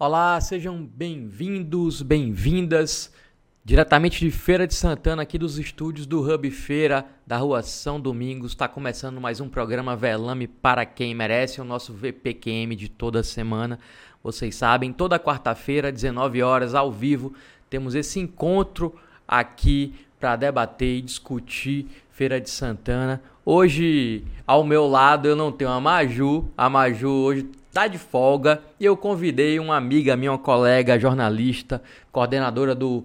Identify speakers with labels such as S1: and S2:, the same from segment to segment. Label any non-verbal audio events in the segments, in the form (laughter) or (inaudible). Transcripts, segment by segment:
S1: Olá, sejam bem-vindos, bem-vindas. Diretamente de Feira de Santana, aqui dos estúdios do Hub Feira, da Rua São Domingos, está começando mais um programa Velame para quem merece, o nosso VPQM de toda semana. Vocês sabem, toda quarta-feira, 19 horas, ao vivo, temos esse encontro aqui para debater e discutir Feira de Santana. Hoje, ao meu lado, eu não tenho a Maju. A Maju hoje tá de folga e eu convidei uma amiga minha, uma colega jornalista, coordenadora do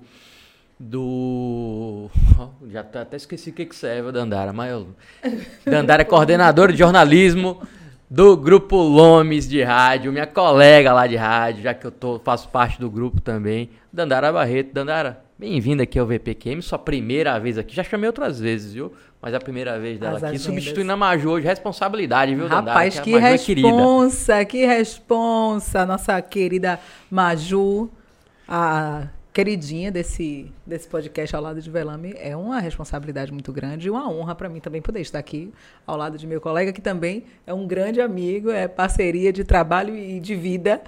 S1: do (laughs) já até esqueci o que que serve Dandara, mas eu... Dandara é coordenadora de jornalismo do grupo Lomes de rádio, minha colega lá de rádio, já que eu tô, faço parte do grupo também, Dandara Barreto. Dandara, Bem-vinda aqui ao VPQM, sua primeira vez aqui. Já chamei outras vezes, viu? Mas é a primeira vez dela As aqui, agendas. substituindo a Maju hoje. Responsabilidade, viu,
S2: Dandara? Rapaz, que, que é responsa, é que responsa. Nossa querida Maju, a queridinha desse, desse podcast ao lado de Velame. É uma responsabilidade muito grande e uma honra para mim também poder estar aqui ao lado de meu colega, que também é um grande amigo, é parceria de trabalho e de vida.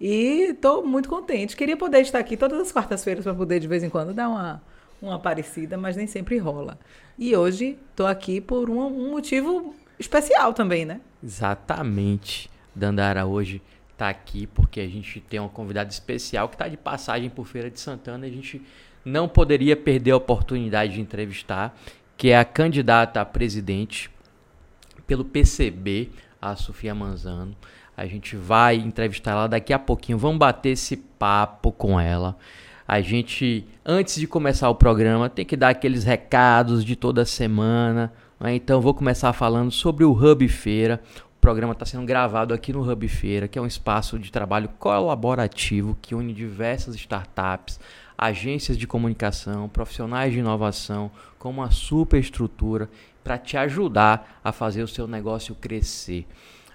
S2: E estou muito contente. Queria poder estar aqui todas as quartas-feiras para poder, de vez em quando, dar uma, uma parecida, mas nem sempre rola. E hoje estou aqui por um, um, motivo especial também, né?
S1: Exatamente. Dandara hoje está aqui porque a gente tem uma convidada especial que está de passagem por Feira de Santana a gente não poderia perder a oportunidade de entrevistar, que é a candidata a presidente pelo PCB, a Sofia Manzano. A gente vai entrevistar ela daqui a pouquinho. Vamos bater esse papo com ela. A gente, antes de começar o programa, tem que dar aqueles recados de toda semana. Né? Então, vou começar falando sobre o Hub Feira. Programa está sendo gravado aqui no Hub Feira, que é um espaço de trabalho colaborativo que une diversas startups, agências de comunicação, profissionais de inovação, com uma super estrutura para te ajudar a fazer o seu negócio crescer.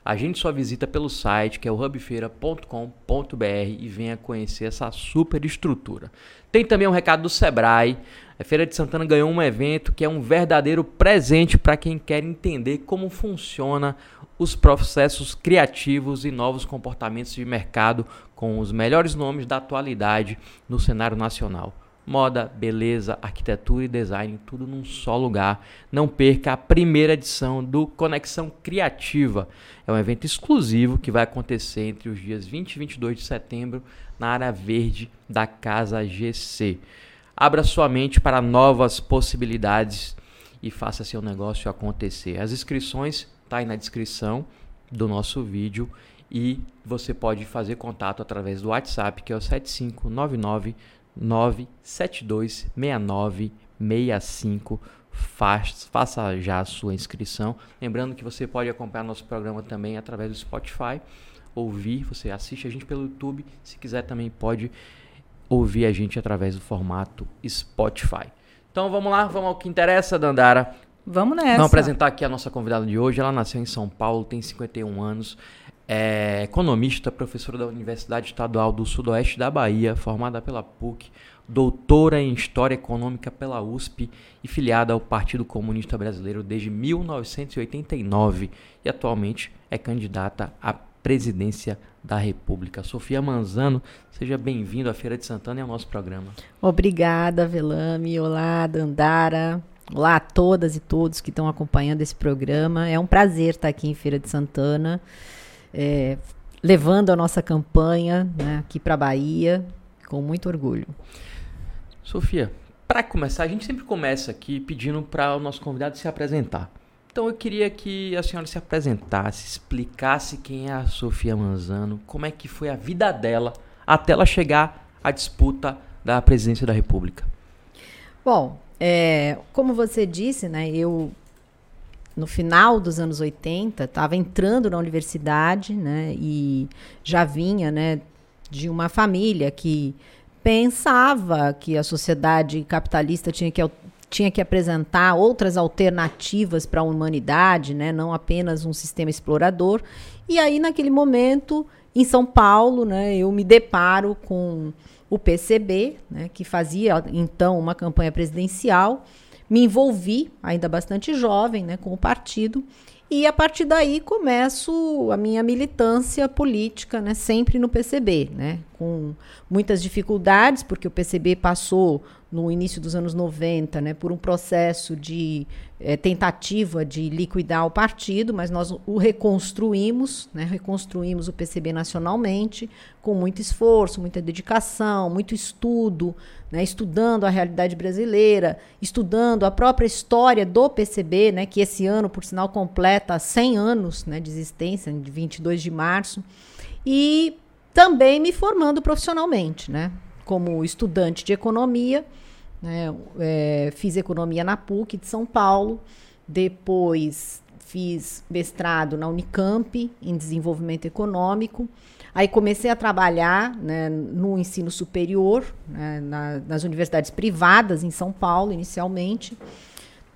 S1: Agende sua visita pelo site que é o hubfeira.com.br e venha conhecer essa super estrutura. Tem também um recado do Sebrae. A Feira de Santana ganhou um evento que é um verdadeiro presente para quem quer entender como funciona os processos criativos e novos comportamentos de mercado com os melhores nomes da atualidade no cenário nacional moda, beleza, arquitetura e design, tudo num só lugar. Não perca a primeira edição do Conexão Criativa. É um evento exclusivo que vai acontecer entre os dias 20 e 22 de setembro na área verde da Casa GC. Abra sua mente para novas possibilidades e faça seu negócio acontecer. As inscrições tá aí na descrição do nosso vídeo e você pode fazer contato através do WhatsApp que é o 7599 9726965. Faça já a sua inscrição. Lembrando que você pode acompanhar nosso programa também através do Spotify. Ouvir, você assiste a gente pelo YouTube. Se quiser, também pode ouvir a gente através do formato Spotify. Então vamos lá, vamos ao que interessa, Dandara.
S2: Vamos nessa.
S1: Vamos apresentar aqui a nossa convidada de hoje. Ela nasceu em São Paulo, tem 51 anos, é economista, professora da Universidade Estadual do Sudoeste da Bahia, formada pela PUC, doutora em História Econômica pela USP e filiada ao Partido Comunista Brasileiro desde 1989 e atualmente é candidata à presidência da República. Sofia Manzano, seja bem-vindo à Feira de Santana e ao nosso programa.
S2: Obrigada, Velame. Olá, Dandara. Olá a todas e todos que estão acompanhando esse programa. É um prazer estar aqui em Feira de Santana é, levando a nossa campanha né, aqui para a Bahia com muito orgulho.
S1: Sofia, para começar, a gente sempre começa aqui pedindo para o nosso convidado se apresentar. Então eu queria que a senhora se apresentasse, explicasse quem é a Sofia Manzano, como é que foi a vida dela até ela chegar à disputa da presidência da República.
S2: Bom, é, como você disse, né, eu no final dos anos 80, estava entrando na universidade, né, e já vinha, né, de uma família que pensava que a sociedade capitalista tinha que tinha que apresentar outras alternativas para a humanidade, né, não apenas um sistema explorador. E aí naquele momento, em São Paulo, né, eu me deparo com o PCB, né, que fazia então uma campanha presidencial
S3: me envolvi, ainda bastante jovem, né, com o partido. E a partir daí começo a minha militância política, né, sempre no PCB, né, com muitas dificuldades, porque o PCB passou no início dos anos 90, né, por um processo de é, tentativa de liquidar o partido, mas nós o reconstruímos, né, reconstruímos o PCB nacionalmente, com muito esforço, muita dedicação, muito estudo, né, estudando a realidade brasileira, estudando a própria história do PCB, né, que esse ano, por sinal, completa 100 anos né, de existência, de 22 de março, e também me formando profissionalmente, né, como estudante de economia né? É, fiz economia na PUC de São Paulo, depois fiz mestrado na Unicamp em desenvolvimento econômico. Aí comecei a trabalhar né, no ensino superior, né, na, nas universidades privadas em São Paulo, inicialmente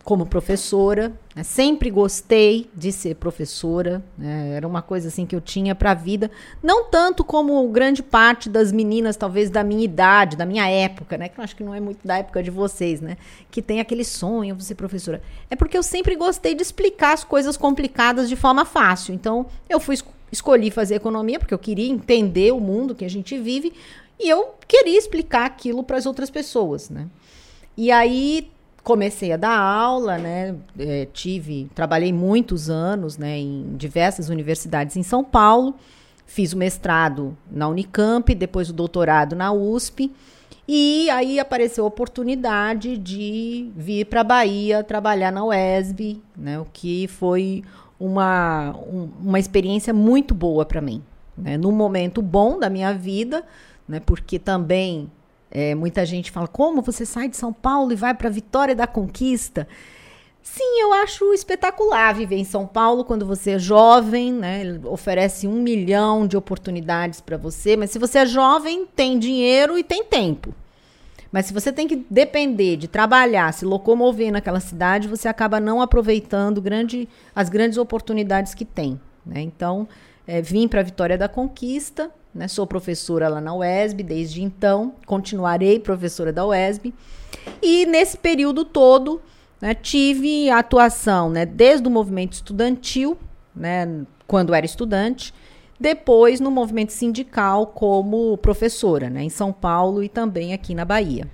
S3: como professora. Né? Sempre gostei de ser professora. Né? Era uma coisa assim que eu tinha para a vida. Não tanto como grande parte das meninas, talvez da minha idade, da minha época, né? Que eu acho que não é muito da época de vocês, né? Que tem aquele sonho de ser professora. É porque eu sempre gostei de explicar as coisas complicadas de forma fácil. Então, eu fui escolhi fazer economia porque eu queria entender o mundo que a gente vive e eu queria explicar aquilo para as outras pessoas, né? E aí comecei a dar aula, né? É, tive, trabalhei muitos anos, né, em diversas universidades em São Paulo. Fiz o mestrado na Unicamp, depois o doutorado na USP. E aí apareceu a oportunidade de vir para a Bahia trabalhar na UESB, né, o que foi uma, um, uma experiência muito boa para mim. Né, num momento bom da minha vida, né, porque também é, muita gente fala: como você sai de São Paulo e vai para Vitória da Conquista? Sim, eu acho espetacular viver em São Paulo quando você é jovem, né? oferece um milhão de oportunidades para você, mas se você é jovem, tem dinheiro e tem tempo. Mas se você tem que depender de trabalhar, se locomover naquela cidade, você acaba não aproveitando grande, as grandes oportunidades que tem. Né? Então, é, vim para a Vitória da Conquista, né? Sou professora lá na UESB desde então, continuarei professora da UESB. E nesse período todo, né, tive atuação né, desde o movimento estudantil, né, quando era estudante, depois no movimento sindical como professora, né, em São Paulo e também aqui na Bahia.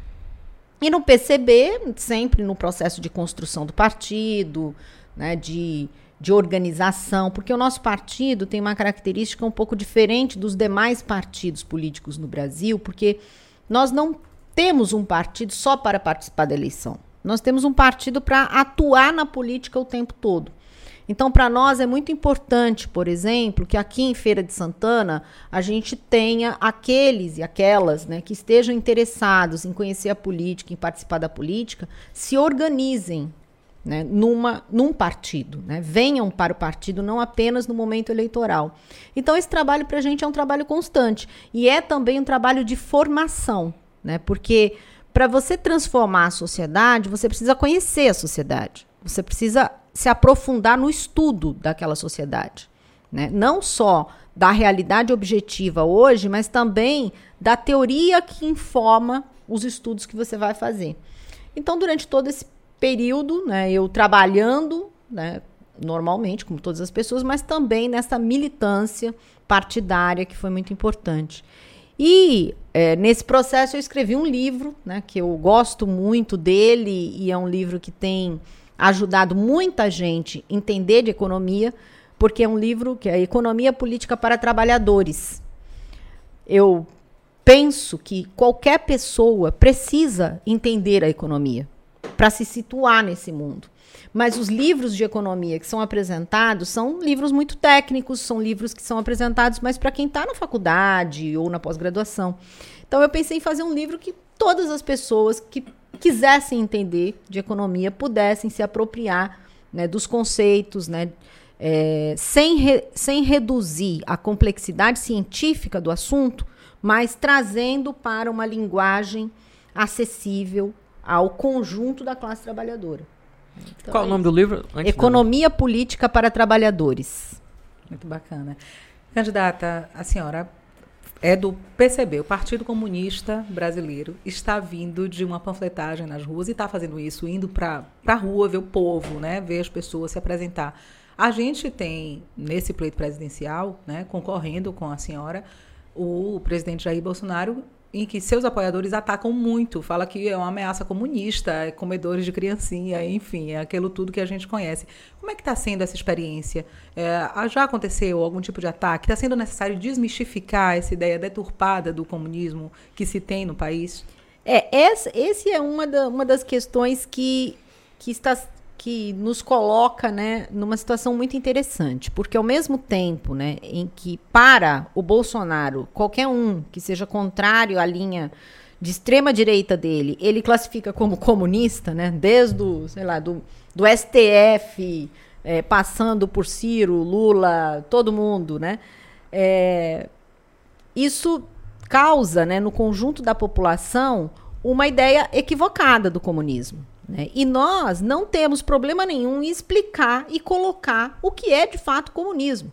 S3: E no PCB, sempre no processo de construção do partido, né, de de organização, porque o nosso partido tem uma característica um pouco diferente dos demais partidos políticos no Brasil, porque nós não temos um partido só para participar da eleição. Nós temos um partido para atuar na política o tempo todo. Então, para nós é muito importante, por exemplo, que aqui em Feira de Santana a gente tenha aqueles e aquelas né, que estejam interessados em conhecer a política, em participar da política, se organizem né, numa, num partido, né? venham para o partido não apenas no momento eleitoral. Então, esse trabalho para a gente é um trabalho constante e é também um trabalho de formação, né? porque para você transformar a sociedade, você precisa conhecer a sociedade, você precisa se aprofundar no estudo daquela sociedade. Né? Não só da realidade objetiva hoje, mas também da teoria que informa os estudos que você vai fazer. Então, durante todo esse período, né, eu trabalhando, né, normalmente, como todas as pessoas, mas também nessa militância partidária que foi muito importante. E é, nesse processo eu escrevi um livro, né, que eu gosto muito dele e é um livro que tem ajudado muita gente entender de economia, porque é um livro que é Economia Política para Trabalhadores. Eu penso que qualquer pessoa precisa entender a economia para se situar nesse mundo. Mas os livros de economia que são apresentados são livros muito técnicos, são livros que são apresentados mais para quem está na faculdade ou na pós-graduação. Então eu pensei em fazer um livro que todas as pessoas que quisessem entender de economia pudessem se apropriar né, dos conceitos, né, é, sem, re, sem reduzir a complexidade científica do assunto, mas trazendo para uma linguagem acessível ao conjunto da classe trabalhadora.
S1: Então, Qual é o nome do livro?
S3: Economia Política para Trabalhadores.
S2: Muito bacana. Candidata, a senhora é do PCB, o Partido Comunista Brasileiro, está vindo de uma panfletagem nas ruas e está fazendo isso, indo para a rua ver o povo, né, ver as pessoas se apresentar. A gente tem, nesse pleito presidencial, né, concorrendo com a senhora, o presidente Jair Bolsonaro em que seus apoiadores atacam muito, fala que é uma ameaça comunista, é comedores de criancinha, enfim, é aquilo tudo que a gente conhece. Como é que está sendo essa experiência? É, já aconteceu algum tipo de ataque? Está sendo necessário desmistificar essa ideia deturpada do comunismo que se tem no país?
S3: É, essa, esse é uma, da, uma das questões que, que está que nos coloca né, numa situação muito interessante, porque ao mesmo tempo né, em que para o Bolsonaro, qualquer um que seja contrário à linha de extrema direita dele, ele classifica como comunista, né, desde o, sei lá, do, do STF, é, passando por Ciro, Lula, todo mundo, né, é, isso causa né, no conjunto da população uma ideia equivocada do comunismo. Né? E nós não temos problema nenhum em explicar e colocar o que é de fato comunismo.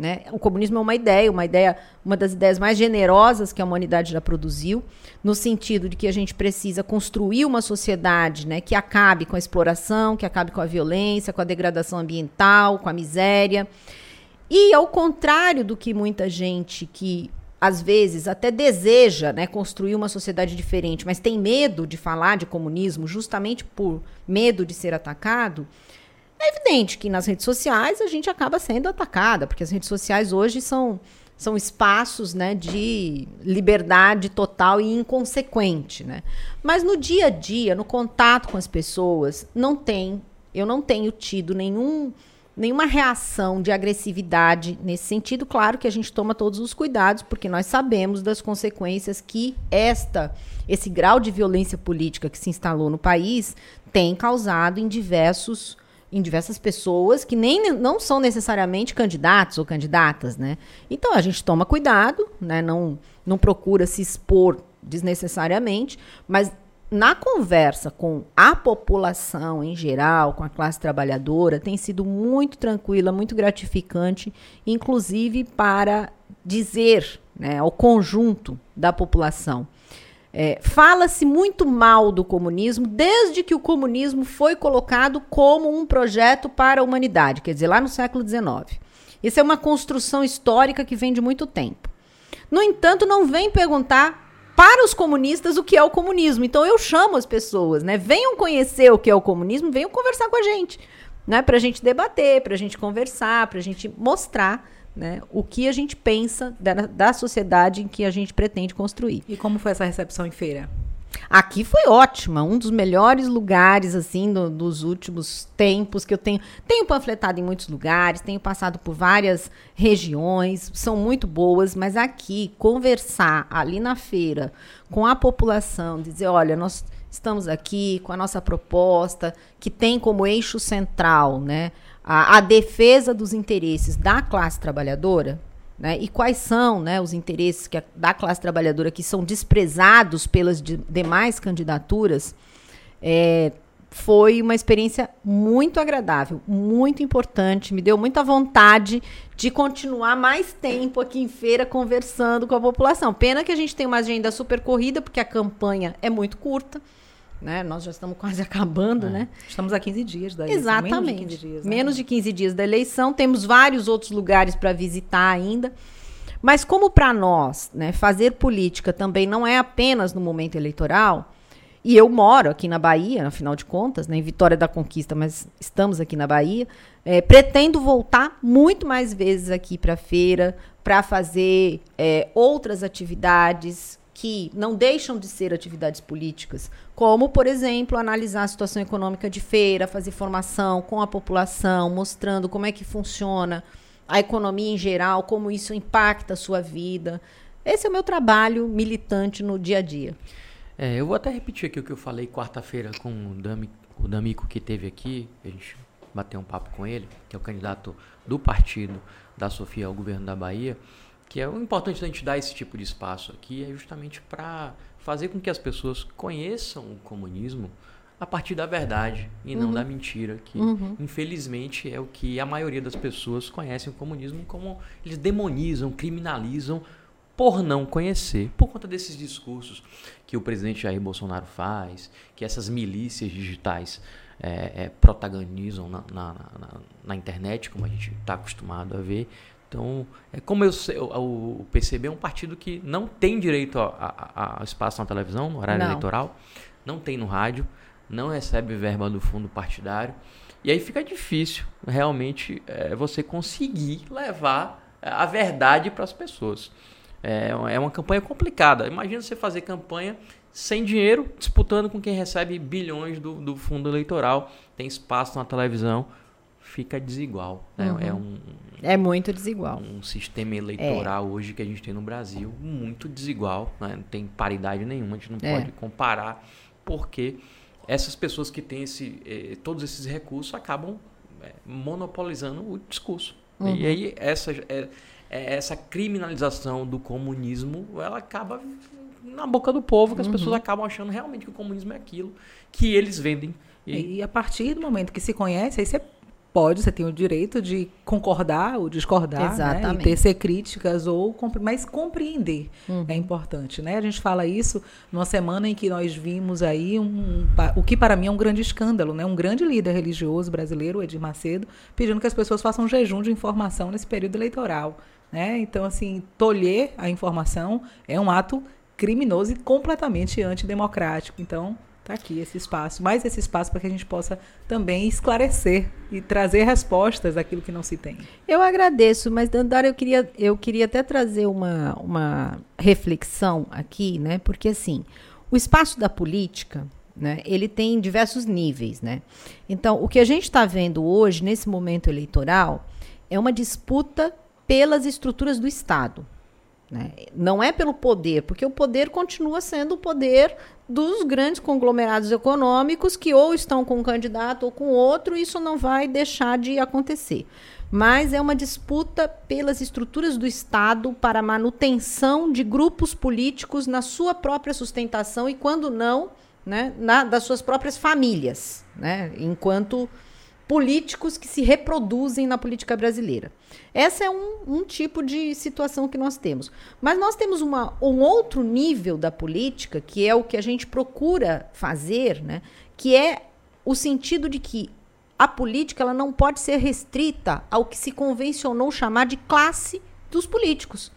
S3: Né? O comunismo é uma ideia, uma ideia, uma das ideias mais generosas que a humanidade já produziu, no sentido de que a gente precisa construir uma sociedade né, que acabe com a exploração, que acabe com a violência, com a degradação ambiental, com a miséria. E ao contrário do que muita gente que às vezes até deseja né, construir uma sociedade diferente, mas tem medo de falar de comunismo justamente por medo de ser atacado, é evidente que nas redes sociais a gente acaba sendo atacada, porque as redes sociais hoje são, são espaços né, de liberdade total e inconsequente. Né? Mas no dia a dia, no contato com as pessoas, não tem, eu não tenho tido nenhum nenhuma reação de agressividade nesse sentido. Claro que a gente toma todos os cuidados, porque nós sabemos das consequências que esta esse grau de violência política que se instalou no país tem causado em diversos em diversas pessoas que nem não são necessariamente candidatos ou candidatas, né? Então a gente toma cuidado, né? Não não procura se expor desnecessariamente, mas na conversa com a população em geral, com a classe trabalhadora, tem sido muito tranquila, muito gratificante, inclusive para dizer né, ao conjunto da população. É, Fala-se muito mal do comunismo desde que o comunismo foi colocado como um projeto para a humanidade, quer dizer, lá no século XIX. Isso é uma construção histórica que vem de muito tempo. No entanto, não vem perguntar para os comunistas o que é o comunismo. Então eu chamo as pessoas, né? Venham conhecer o que é o comunismo, venham conversar com a gente, né? Para a gente debater, para a gente conversar, para a gente mostrar né, o que a gente pensa da, da sociedade em que a gente pretende construir.
S2: E como foi essa recepção em feira?
S3: Aqui foi ótima, um dos melhores lugares assim do, dos últimos tempos que eu tenho. Tenho panfletado em muitos lugares, tenho passado por várias regiões, são muito boas, mas aqui conversar ali na feira com a população, dizer, olha, nós estamos aqui com a nossa proposta que tem como eixo central, né, a, a defesa dos interesses da classe trabalhadora né? E quais são né, os interesses que a, da classe trabalhadora que são desprezados pelas de, demais candidaturas? É, foi uma experiência muito agradável, muito importante, me deu muita vontade de continuar mais tempo aqui em feira conversando com a população. Pena que a gente tem uma agenda super corrida, porque a campanha é muito curta. Né? Nós já estamos quase (laughs) acabando, é. né?
S2: Estamos a 15 dias da
S3: eleição. Exatamente. Menos de 15 dias, né? Menos de 15 dias da eleição. Temos vários outros lugares para visitar ainda. Mas como para nós, né, fazer política também não é apenas no momento eleitoral, e eu moro aqui na Bahia, afinal de contas, né, em Vitória da Conquista, mas estamos aqui na Bahia, é, pretendo voltar muito mais vezes aqui para a feira, para fazer é, outras atividades, que não deixam de ser atividades políticas, como, por exemplo, analisar a situação econômica de feira, fazer formação com a população, mostrando como é que funciona a economia em geral, como isso impacta a sua vida. Esse é o meu trabalho militante no dia a dia.
S1: É, eu vou até repetir aqui o que eu falei quarta-feira com o, Dami, o D'Amico que teve aqui, a gente bateu um papo com ele, que é o candidato do partido da Sofia ao governo da Bahia que é o importante da gente dar esse tipo de espaço aqui é justamente para fazer com que as pessoas conheçam o comunismo a partir da verdade e uhum. não da mentira, que uhum. infelizmente é o que a maioria das pessoas conhecem o comunismo como eles demonizam, criminalizam por não conhecer, por conta desses discursos que o presidente Jair Bolsonaro faz, que essas milícias digitais é, é, protagonizam na, na, na, na, internet, como a gente está acostumado a ver. Então, é como eu sei, o, o, PCB é um partido que não tem direito a, a, a espaço na televisão, no horário não. eleitoral, não tem no rádio, não recebe verba do fundo partidário. E aí fica difícil realmente é, você conseguir levar a verdade para as pessoas. É, é uma campanha complicada. Imagina você fazer campanha sem dinheiro, disputando com quem recebe bilhões do, do fundo eleitoral, tem espaço na televisão, fica desigual. Né?
S3: Uhum. É, um, é muito desigual.
S1: Um sistema eleitoral é. hoje que a gente tem no Brasil muito desigual, né? não tem paridade nenhuma, a gente não é. pode comparar, porque essas pessoas que têm esse, eh, todos esses recursos acabam eh, monopolizando o discurso. Uhum. E aí essa, é, é, essa criminalização do comunismo, ela acaba na boca do povo, que as uhum. pessoas acabam achando realmente que o comunismo é aquilo que eles vendem.
S2: E, e a partir do momento que se conhece, aí você pode, você tem o direito de concordar ou discordar, Exatamente. né? E tecer críticas ou mas compreender uhum. é importante, né? A gente fala isso numa semana em que nós vimos aí um, o que para mim é um grande escândalo, né? Um grande líder religioso brasileiro, Edir Macedo, pedindo que as pessoas façam um jejum de informação nesse período eleitoral, né? Então assim, tolher a informação é um ato criminoso e completamente antidemocrático. Então, Aqui esse espaço, mais esse espaço para que a gente possa também esclarecer e trazer respostas àquilo que não se tem.
S3: Eu agradeço, mas Dandara, eu queria, eu queria até trazer uma, uma reflexão aqui, né? Porque assim, o espaço da política, né, ele tem diversos níveis, né? Então, o que a gente está vendo hoje, nesse momento eleitoral, é uma disputa pelas estruturas do Estado. Né? Não é pelo poder, porque o poder continua sendo o poder dos grandes conglomerados econômicos que ou estão com um candidato ou com outro, isso não vai deixar de acontecer. Mas é uma disputa pelas estruturas do Estado para manutenção de grupos políticos na sua própria sustentação e, quando não, né, na, das suas próprias famílias, né, enquanto políticos que se reproduzem na política brasileira. Essa é um, um, tipo de situação que nós temos. Mas nós temos uma, um outro nível da política, que é o que a gente procura fazer, né? que é o sentido de que a política ela não pode ser restrita ao que se convencionou chamar de classe dos políticos.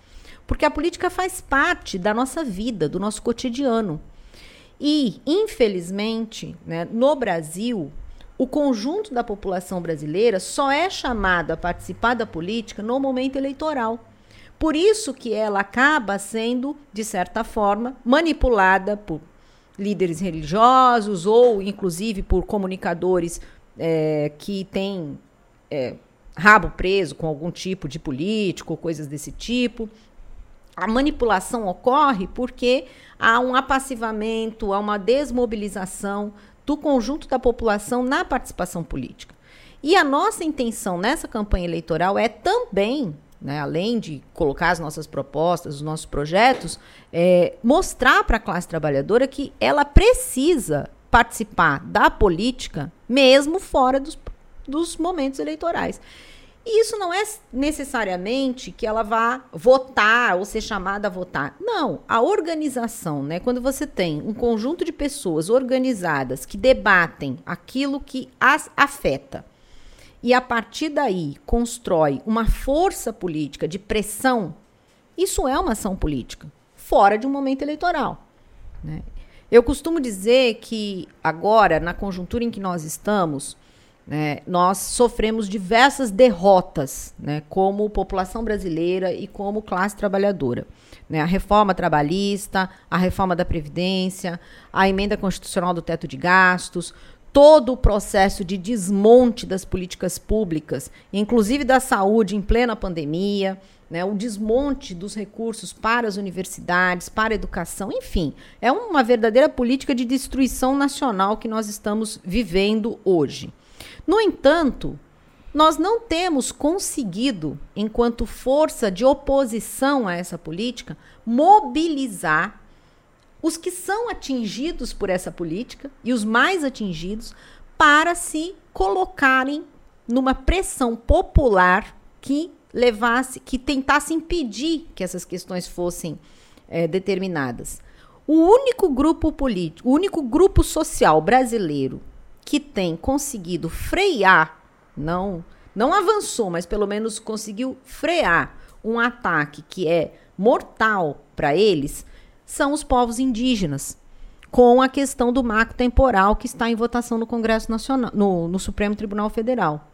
S3: Porque a política faz parte da nossa vida, do nosso cotidiano. E, infelizmente, né, no Brasil, o conjunto da população brasileira só é chamado a participar da política no momento eleitoral. Por isso que ela acaba sendo, de certa forma, manipulada por líderes religiosos ou, inclusive, por comunicadores é, que têm é, rabo preso com algum tipo de político, coisas desse tipo. A manipulação ocorre porque há um apassivamento, há uma desmobilização do conjunto da população na participação política. E a nossa intenção nessa campanha eleitoral é também, né, além de colocar as nossas propostas, os nossos projetos, é, mostrar para a classe trabalhadora que ela precisa participar da política mesmo fora dos, dos momentos eleitorais. E isso não é necessariamente que ela vá votar ou ser chamada a votar. Não, a organização, né? Quando você tem um conjunto de pessoas organizadas que debatem aquilo que as afeta e a partir daí constrói uma força política de pressão, isso é uma ação política, fora de um momento eleitoral. Né? Eu costumo dizer que agora, na conjuntura em que nós estamos, né, nós sofremos diversas derrotas né, como população brasileira e como classe trabalhadora. Né, a reforma trabalhista, a reforma da Previdência, a emenda constitucional do teto de gastos, todo o processo de desmonte das políticas públicas, inclusive da saúde em plena pandemia, né, o desmonte dos recursos para as universidades, para a educação, enfim, é uma verdadeira política de destruição nacional que nós estamos vivendo hoje. No entanto, nós não temos conseguido, enquanto força de oposição a essa política, mobilizar os que são atingidos por essa política e os mais atingidos para se colocarem numa pressão popular que levasse, que tentasse impedir que essas questões fossem é, determinadas. O único grupo político, o único grupo social brasileiro que tem conseguido frear, não, não avançou, mas pelo menos conseguiu frear um ataque que é mortal para eles, são os povos indígenas, com a questão do marco temporal que está em votação no Congresso Nacional, no, no Supremo Tribunal Federal.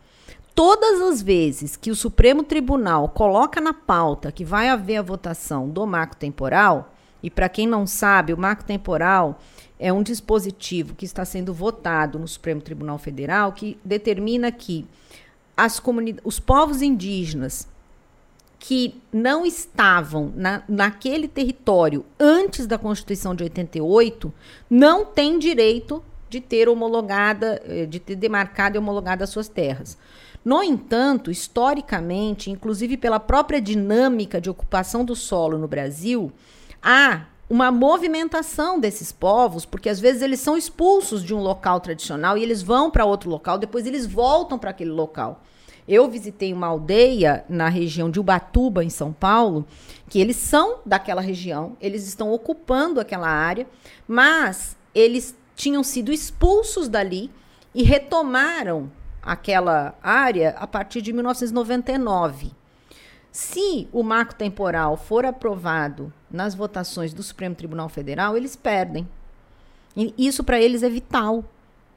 S3: Todas as vezes que o Supremo Tribunal coloca na pauta que vai haver a votação do marco temporal, e para quem não sabe, o marco temporal é um dispositivo que está sendo votado no Supremo Tribunal Federal que determina que as os povos indígenas que não estavam na, naquele território antes da Constituição de 88 não têm direito de ter homologada, eh, de ter demarcado e homologado as suas terras. No entanto, historicamente, inclusive pela própria dinâmica de ocupação do solo no Brasil, há uma movimentação desses povos, porque às vezes eles são expulsos de um local tradicional e eles vão para outro local, depois eles voltam para aquele local. Eu visitei uma aldeia na região de Ubatuba, em São Paulo, que eles são daquela região, eles estão ocupando aquela área, mas eles tinham sido expulsos dali e retomaram aquela área a partir de 1999. Se o marco temporal for aprovado nas votações do Supremo Tribunal Federal, eles perdem. E isso para eles é vital.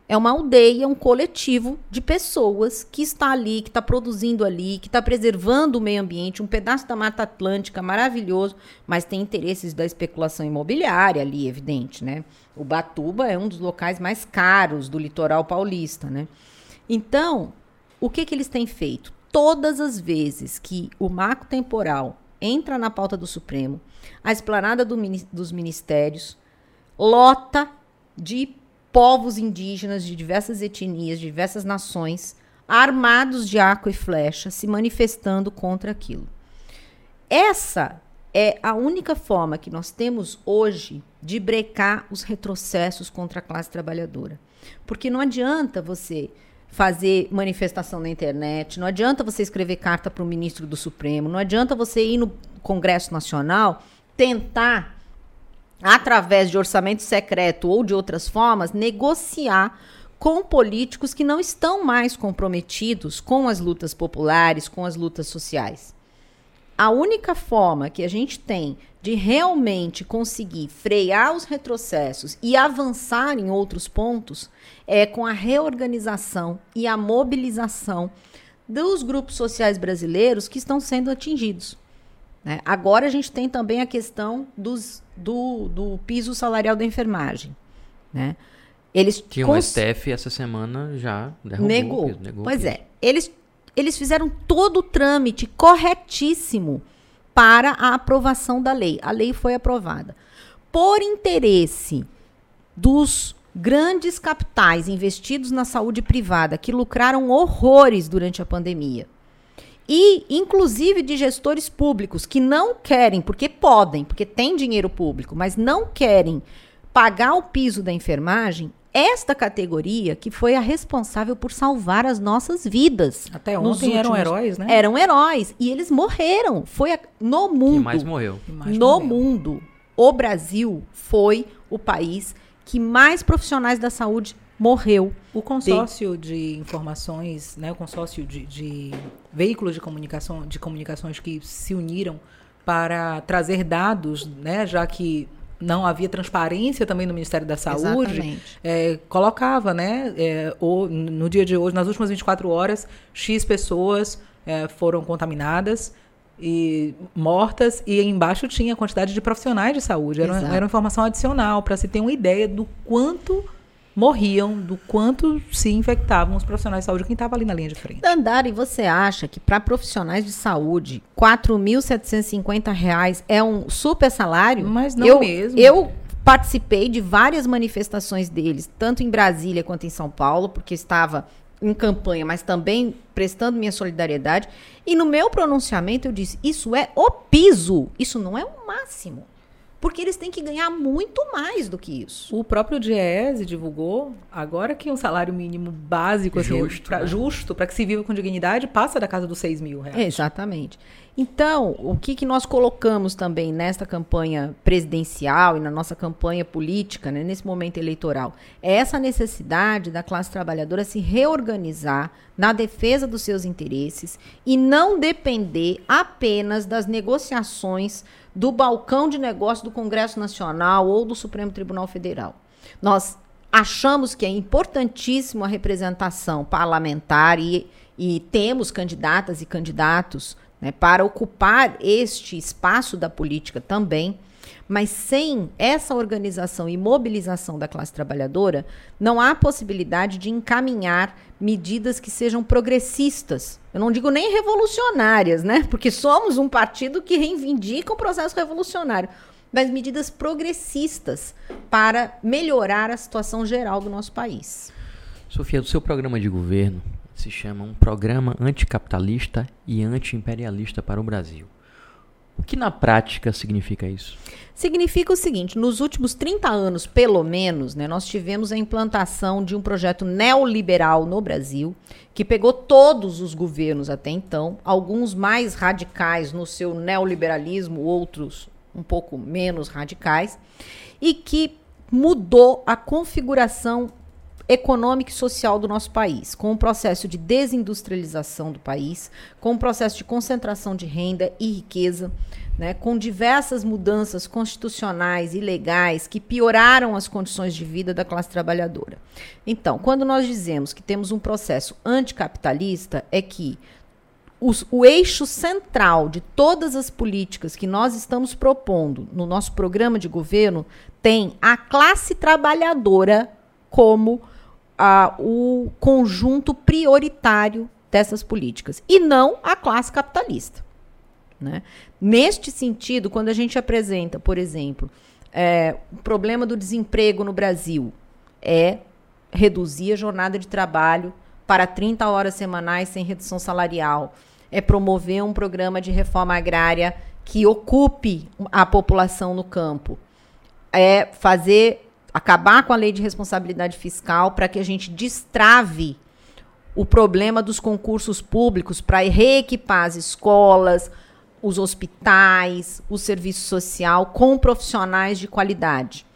S3: É uma aldeia, um coletivo de pessoas que está ali, que está produzindo ali, que está preservando o meio ambiente, um pedaço da Mata Atlântica maravilhoso, mas tem interesses da especulação imobiliária ali, evidente, né? O Batuba é um dos locais mais caros do litoral paulista, né? Então, o que, que eles têm feito? Todas as vezes que o marco temporal entra na pauta do Supremo, a esplanada do, dos ministérios lota de povos indígenas de diversas etnias, de diversas nações, armados de arco e flecha, se manifestando contra aquilo. Essa é a única forma que nós temos hoje de brecar os retrocessos contra a classe trabalhadora. Porque não adianta você fazer manifestação na internet, não adianta você escrever carta para o ministro do Supremo, não adianta você ir no Congresso Nacional tentar, através de orçamento secreto ou de outras formas, negociar com políticos que não estão mais comprometidos com as lutas populares, com as lutas sociais. A única forma que a gente tem de realmente conseguir frear os retrocessos e avançar em outros pontos é com a reorganização e a mobilização dos grupos sociais brasileiros que estão sendo atingidos. Né? Agora a gente tem também a questão dos, do, do piso salarial da enfermagem. Né? Eles
S1: que o STF essa semana já
S3: negou. Piso, negou pois é, eles, eles fizeram todo o trâmite corretíssimo para a aprovação da lei. A lei foi aprovada. Por interesse dos grandes capitais investidos na saúde privada que lucraram horrores durante a pandemia. E, inclusive, de gestores públicos que não querem, porque podem, porque tem dinheiro público, mas não querem pagar o piso da enfermagem, esta categoria que foi a responsável por salvar as nossas vidas.
S2: Até ontem últimos, eram heróis, né?
S3: Eram heróis e eles morreram. Foi a, no mundo.
S1: Quem mais morreu?
S3: Mais no morreu. mundo, o Brasil foi o país que mais profissionais da saúde morreu.
S2: O consórcio de, de informações, né, o consórcio de, de, veículos de comunicação, de comunicações que se uniram para trazer dados, né, já que não havia transparência também no Ministério da Saúde, é, colocava, né, é, o, no dia de hoje, nas últimas 24 horas, X pessoas é, foram contaminadas e mortas e embaixo tinha a quantidade de profissionais de saúde. Era, era uma informação adicional para se ter uma ideia do quanto morriam, do quanto se infectavam os profissionais de saúde, quem estava ali na linha de frente.
S3: Dandara, e você acha que para profissionais de saúde, R$ 4.750 é um super salário?
S2: Mas não
S3: eu,
S2: mesmo.
S3: Eu participei de várias manifestações deles, tanto em Brasília quanto em São Paulo, porque estava em campanha, mas também prestando minha solidariedade. E no meu pronunciamento eu disse: isso é o piso, isso não é o máximo. Porque eles têm que ganhar muito mais do que isso.
S2: O próprio Diese divulgou agora que um salário mínimo básico assim,
S1: justo,
S2: pra,
S1: né?
S2: justo para que se viva com dignidade passa da casa dos 6 mil reais.
S3: Exatamente. Então, o que, que nós colocamos também nesta campanha presidencial e na nossa campanha política, né, nesse momento eleitoral, é essa necessidade da classe trabalhadora se reorganizar na defesa dos seus interesses e não depender apenas das negociações do balcão de negócio do Congresso Nacional ou do Supremo Tribunal Federal. Nós achamos que é importantíssimo a representação parlamentar e, e temos candidatas e candidatos né, para ocupar este espaço da política também. Mas sem essa organização e mobilização da classe trabalhadora, não há possibilidade de encaminhar medidas que sejam progressistas. Eu não digo nem revolucionárias, né? Porque somos um partido que reivindica o processo revolucionário, mas medidas progressistas para melhorar a situação geral do nosso país.
S1: Sofia, do seu programa de governo se chama um programa anticapitalista e antiimperialista para o Brasil. O que na prática significa isso?
S3: Significa o seguinte: nos últimos 30 anos, pelo menos, né, nós tivemos a implantação de um projeto neoliberal no Brasil, que pegou todos os governos até então, alguns mais radicais no seu neoliberalismo, outros um pouco menos radicais, e que mudou a configuração econômica e social do nosso país, com o processo de desindustrialização do país, com o processo de concentração de renda e riqueza, né, com diversas mudanças constitucionais e legais que pioraram as condições de vida da classe trabalhadora. Então, quando nós dizemos que temos um processo anticapitalista, é que os, o eixo central de todas as políticas que nós estamos propondo no nosso programa de governo tem a classe trabalhadora como a, o conjunto prioritário dessas políticas e não a classe capitalista. Né? Neste sentido, quando a gente apresenta, por exemplo, é, o problema do desemprego no Brasil é reduzir a jornada de trabalho para 30 horas semanais sem redução salarial, é promover um programa de reforma agrária que ocupe a população no campo, é fazer acabar com a lei de responsabilidade fiscal para que a gente destrave o problema dos concursos públicos para reequipar as escolas, os hospitais, o serviço social com profissionais de qualidade.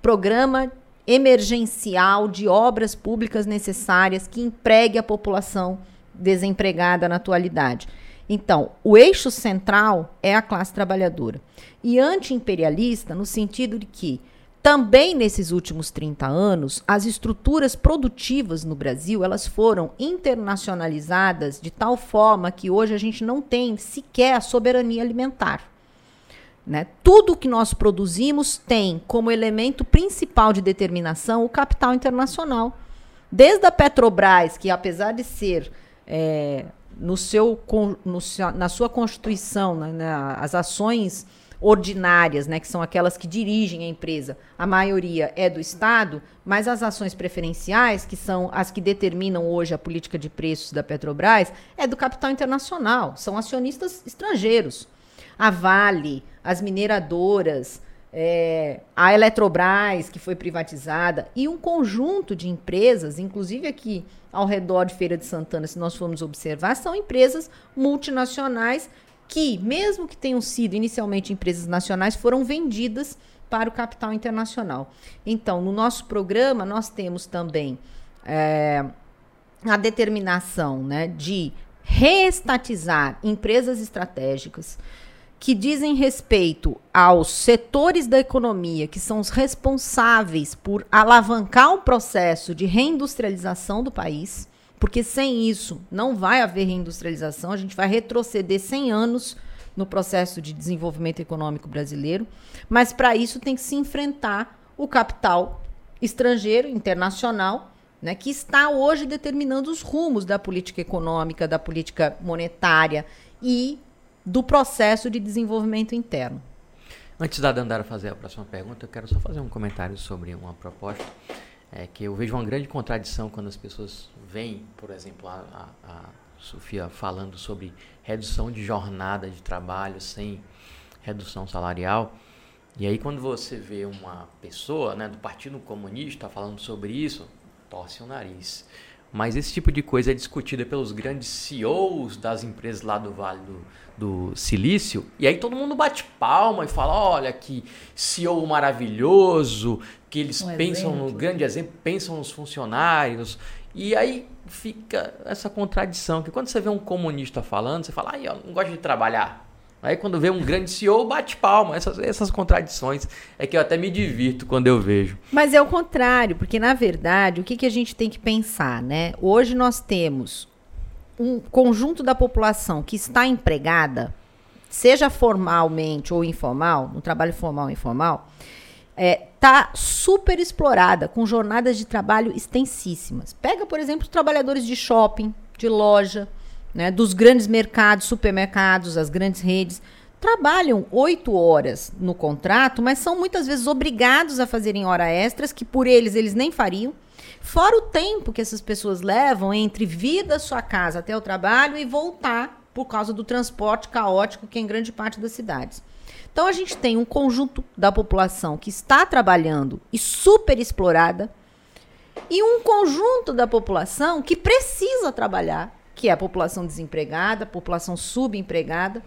S3: Programa emergencial de obras públicas necessárias que empregue a população desempregada na atualidade. Então, o eixo central é a classe trabalhadora. E anti-imperialista no sentido de que também nesses últimos 30 anos, as estruturas produtivas no Brasil, elas foram internacionalizadas de tal forma que hoje a gente não tem sequer a soberania alimentar. Né? Tudo que nós produzimos tem como elemento principal de determinação o capital internacional. Desde a Petrobras, que apesar de ser é, no seu, no, na sua constituição, né, né, as ações ordinárias, né, que são aquelas que dirigem a empresa, a maioria é do Estado, mas as ações preferenciais, que são as que determinam hoje a política de preços da Petrobras, é do capital internacional, são acionistas estrangeiros. A Vale, as mineradoras, é, a Eletrobras, que foi privatizada, e um conjunto de empresas, inclusive aqui ao redor de Feira de Santana, se nós formos observar, são empresas multinacionais que, mesmo que tenham sido inicialmente empresas nacionais, foram vendidas para o capital internacional. Então, no nosso programa, nós temos também é, a determinação né, de reestatizar empresas estratégicas que dizem respeito aos setores da economia que são os responsáveis por alavancar o processo de reindustrialização do país porque sem isso não vai haver reindustrialização, a gente vai retroceder 100 anos no processo de desenvolvimento econômico brasileiro, mas para isso tem que se enfrentar o capital estrangeiro, internacional, né, que está hoje determinando os rumos da política econômica, da política monetária e do processo de desenvolvimento interno.
S1: Antes da Dandara fazer a próxima pergunta, eu quero só fazer um comentário sobre uma proposta é que eu vejo uma grande contradição quando as pessoas veem, por exemplo, a, a, a Sofia falando sobre redução de jornada de trabalho sem redução salarial, E aí quando você vê uma pessoa né, do Partido Comunista falando sobre isso, torce o nariz. Mas esse tipo de coisa é discutida pelos grandes CEOs das empresas lá do Vale do, do Silício. E aí todo mundo bate palma e fala: olha que CEO maravilhoso, que eles um pensam exemplo. no grande exemplo, pensam nos funcionários. E aí fica essa contradição, que quando você vê um comunista falando, você fala, ai, eu não gosto de trabalhar. Aí quando vê um grande CEO, bate palma. Essas, essas contradições é que eu até me divirto quando eu vejo.
S3: Mas é o contrário, porque na verdade, o que, que a gente tem que pensar, né? Hoje nós temos um conjunto da população que está empregada, seja formalmente ou informal, no trabalho formal ou informal, é, tá super explorada, com jornadas de trabalho extensíssimas. Pega, por exemplo, os trabalhadores de shopping, de loja, né, dos grandes mercados, supermercados, as grandes redes, trabalham oito horas no contrato, mas são muitas vezes obrigados a fazerem hora extras que por eles eles nem fariam. Fora o tempo que essas pessoas levam entre vir da sua casa até o trabalho e voltar por causa do transporte caótico que é em grande parte das cidades. Então a gente tem um conjunto da população que está trabalhando e super explorada e um conjunto da população que precisa trabalhar que é a população desempregada, a população subempregada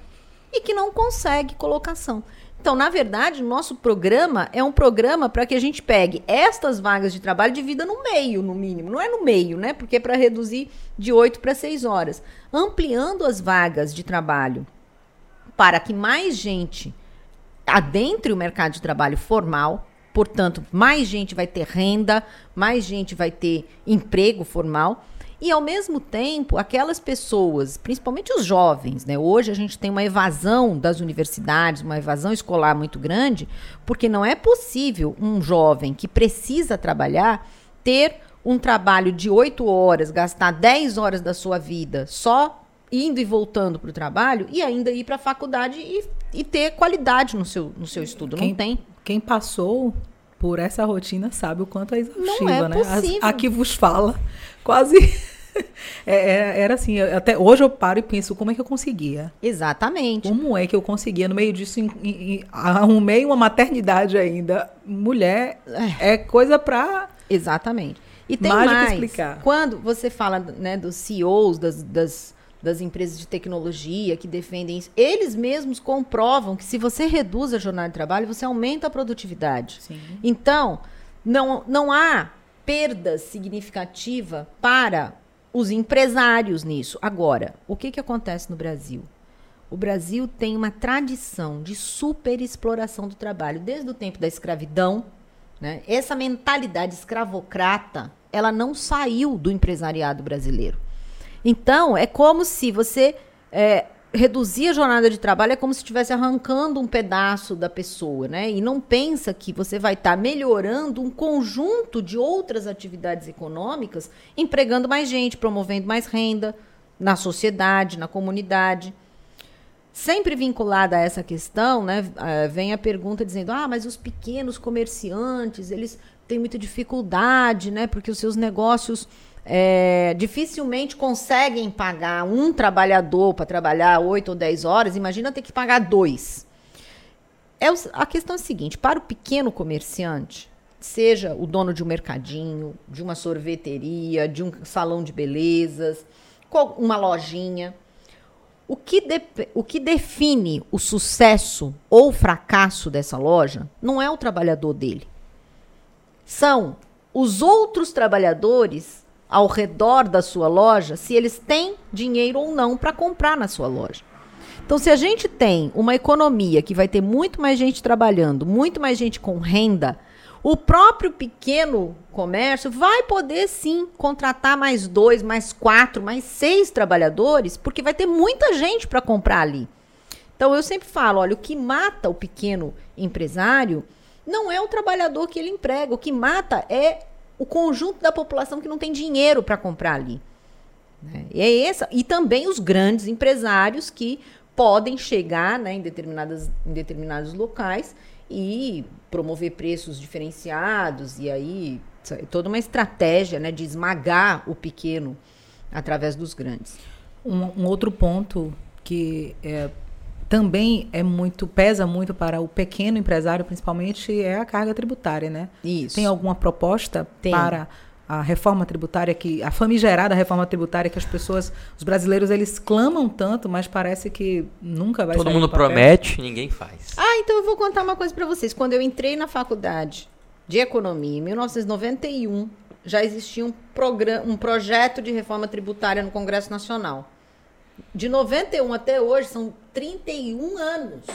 S3: e que não consegue colocação. Então, na verdade, nosso programa é um programa para que a gente pegue estas vagas de trabalho de vida no meio, no mínimo. Não é no meio, né? Porque é para reduzir de 8 para 6 horas. Ampliando as vagas de trabalho para que mais gente adentre o mercado de trabalho formal, portanto, mais gente vai ter renda, mais gente vai ter emprego formal e, ao mesmo tempo, aquelas pessoas, principalmente os jovens, né? Hoje a gente tem uma evasão das universidades, uma evasão escolar muito grande, porque não é possível um jovem que precisa trabalhar ter um trabalho de oito horas, gastar 10 horas da sua vida só indo e voltando para o trabalho e ainda ir para a faculdade e, e, ter qualidade no seu, no seu estudo. Quem, não tem.
S2: Quem passou por essa rotina sabe o quanto é exaustiva,
S3: não é
S2: né?
S3: Possível.
S2: As, aqui vos fala quase (laughs) é, era assim, até hoje eu paro e penso como é que eu conseguia.
S3: Exatamente.
S2: Como é que eu conseguia, no meio disso, em, em, arrumei uma maternidade ainda. Mulher é, é coisa para.
S3: Exatamente. E tem mais, explicar. quando você fala né, dos CEOs das, das, das empresas de tecnologia que defendem isso, eles mesmos comprovam que se você reduz a jornada de trabalho, você aumenta a produtividade. Sim. Então, não, não há perda significativa para os empresários nisso. Agora, o que, que acontece no Brasil? O Brasil tem uma tradição de superexploração do trabalho desde o tempo da escravidão. Né? Essa mentalidade escravocrata, ela não saiu do empresariado brasileiro. Então, é como se você é, reduzir a jornada de trabalho é como se estivesse arrancando um pedaço da pessoa, né? E não pensa que você vai estar tá melhorando um conjunto de outras atividades econômicas, empregando mais gente, promovendo mais renda na sociedade, na comunidade. Sempre vinculada a essa questão, né, vem a pergunta dizendo: "Ah, mas os pequenos comerciantes, eles têm muita dificuldade, né, porque os seus negócios é, dificilmente conseguem pagar um trabalhador para trabalhar 8 ou 10 horas, imagina ter que pagar dois. É, a questão é a seguinte: para o pequeno comerciante, seja o dono de um mercadinho, de uma sorveteria, de um salão de belezas, uma lojinha, o que, de, o que define o sucesso ou fracasso dessa loja não é o trabalhador dele. São os outros trabalhadores ao redor da sua loja se eles têm dinheiro ou não para comprar na sua loja. Então, se a gente tem uma economia que vai ter muito mais gente trabalhando, muito mais gente com renda, o próprio pequeno comércio vai poder sim contratar mais dois, mais quatro, mais seis trabalhadores, porque vai ter muita gente para comprar ali. Então, eu sempre falo: olha, o que mata o pequeno empresário não é o trabalhador que ele emprega, o que mata é o conjunto da população que não tem dinheiro para comprar ali. Né? E, é essa, e também os grandes empresários que podem chegar né, em, determinadas, em determinados locais e promover preços diferenciados e aí toda uma estratégia né, de esmagar o pequeno através dos grandes.
S2: Um, um outro ponto que é, também é muito pesa muito para o pequeno empresário, principalmente é a carga tributária, né?
S3: Isso.
S2: Tem alguma proposta
S3: Tem.
S2: para a reforma tributária que a famigerada reforma tributária que as pessoas, os brasileiros eles clamam tanto, mas parece que nunca vai
S1: Todo
S2: sair
S1: mundo promete, ninguém faz.
S3: Ah, então eu vou contar uma coisa para vocês. Quando eu entrei na faculdade de economia em 1991, já existia um, programa, um projeto de reforma tributária no Congresso Nacional. De 91 até hoje são 31 anos.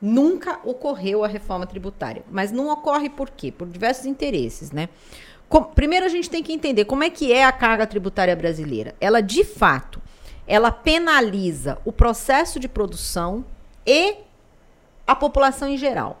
S3: Nunca ocorreu a reforma tributária. Mas não ocorre por quê? Por diversos interesses, né? Com- primeiro a gente tem que entender como é que é a carga tributária brasileira. Ela, de fato, ela penaliza o processo de produção e a população em geral.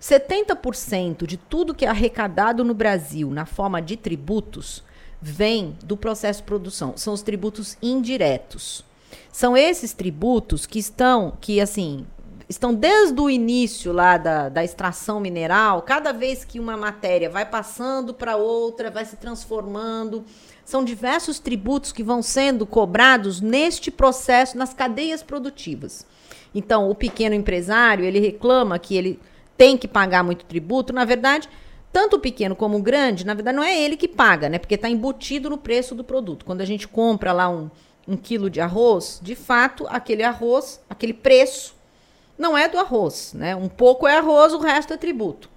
S3: 70% de tudo que é arrecadado no Brasil na forma de tributos vem do processo de produção. São os tributos indiretos. São esses tributos que estão, que assim, estão desde o início lá da, da extração mineral, cada vez que uma matéria vai passando para outra, vai se transformando. São diversos tributos que vão sendo cobrados neste processo, nas cadeias produtivas. Então, o pequeno empresário, ele reclama que ele tem que pagar muito tributo. Na verdade, tanto o pequeno como o grande, na verdade, não é ele que paga, né? Porque está embutido no preço do produto. Quando a gente compra lá um, um quilo de arroz, de fato, aquele arroz, aquele preço, não é do arroz, né? Um pouco é arroz, o resto é tributo.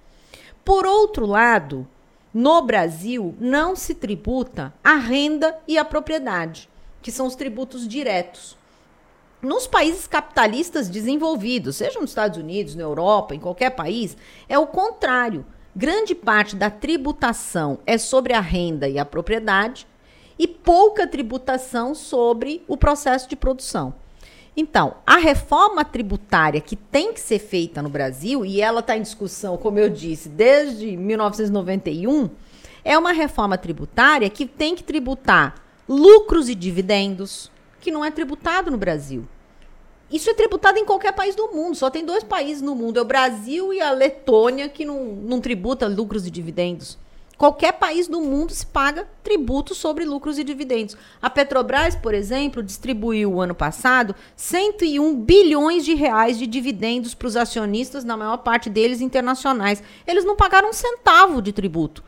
S3: Por outro lado, no Brasil não se tributa a renda e a propriedade, que são os tributos diretos. Nos países capitalistas desenvolvidos, seja nos Estados Unidos, na Europa, em qualquer país, é o contrário. Grande parte da tributação é sobre a renda e a propriedade e pouca tributação sobre o processo de produção. Então, a reforma tributária que tem que ser feita no Brasil, e ela está em discussão, como eu disse, desde 1991, é uma reforma tributária que tem que tributar lucros e dividendos, que não é tributado no Brasil. Isso é tributado em qualquer país do mundo. Só tem dois países no mundo: é o Brasil e a Letônia, que não, não tributa lucros e dividendos. Qualquer país do mundo se paga tributo sobre lucros e dividendos. A Petrobras, por exemplo, distribuiu ano passado 101 bilhões de reais de dividendos para os acionistas, na maior parte deles internacionais. Eles não pagaram um centavo de tributo.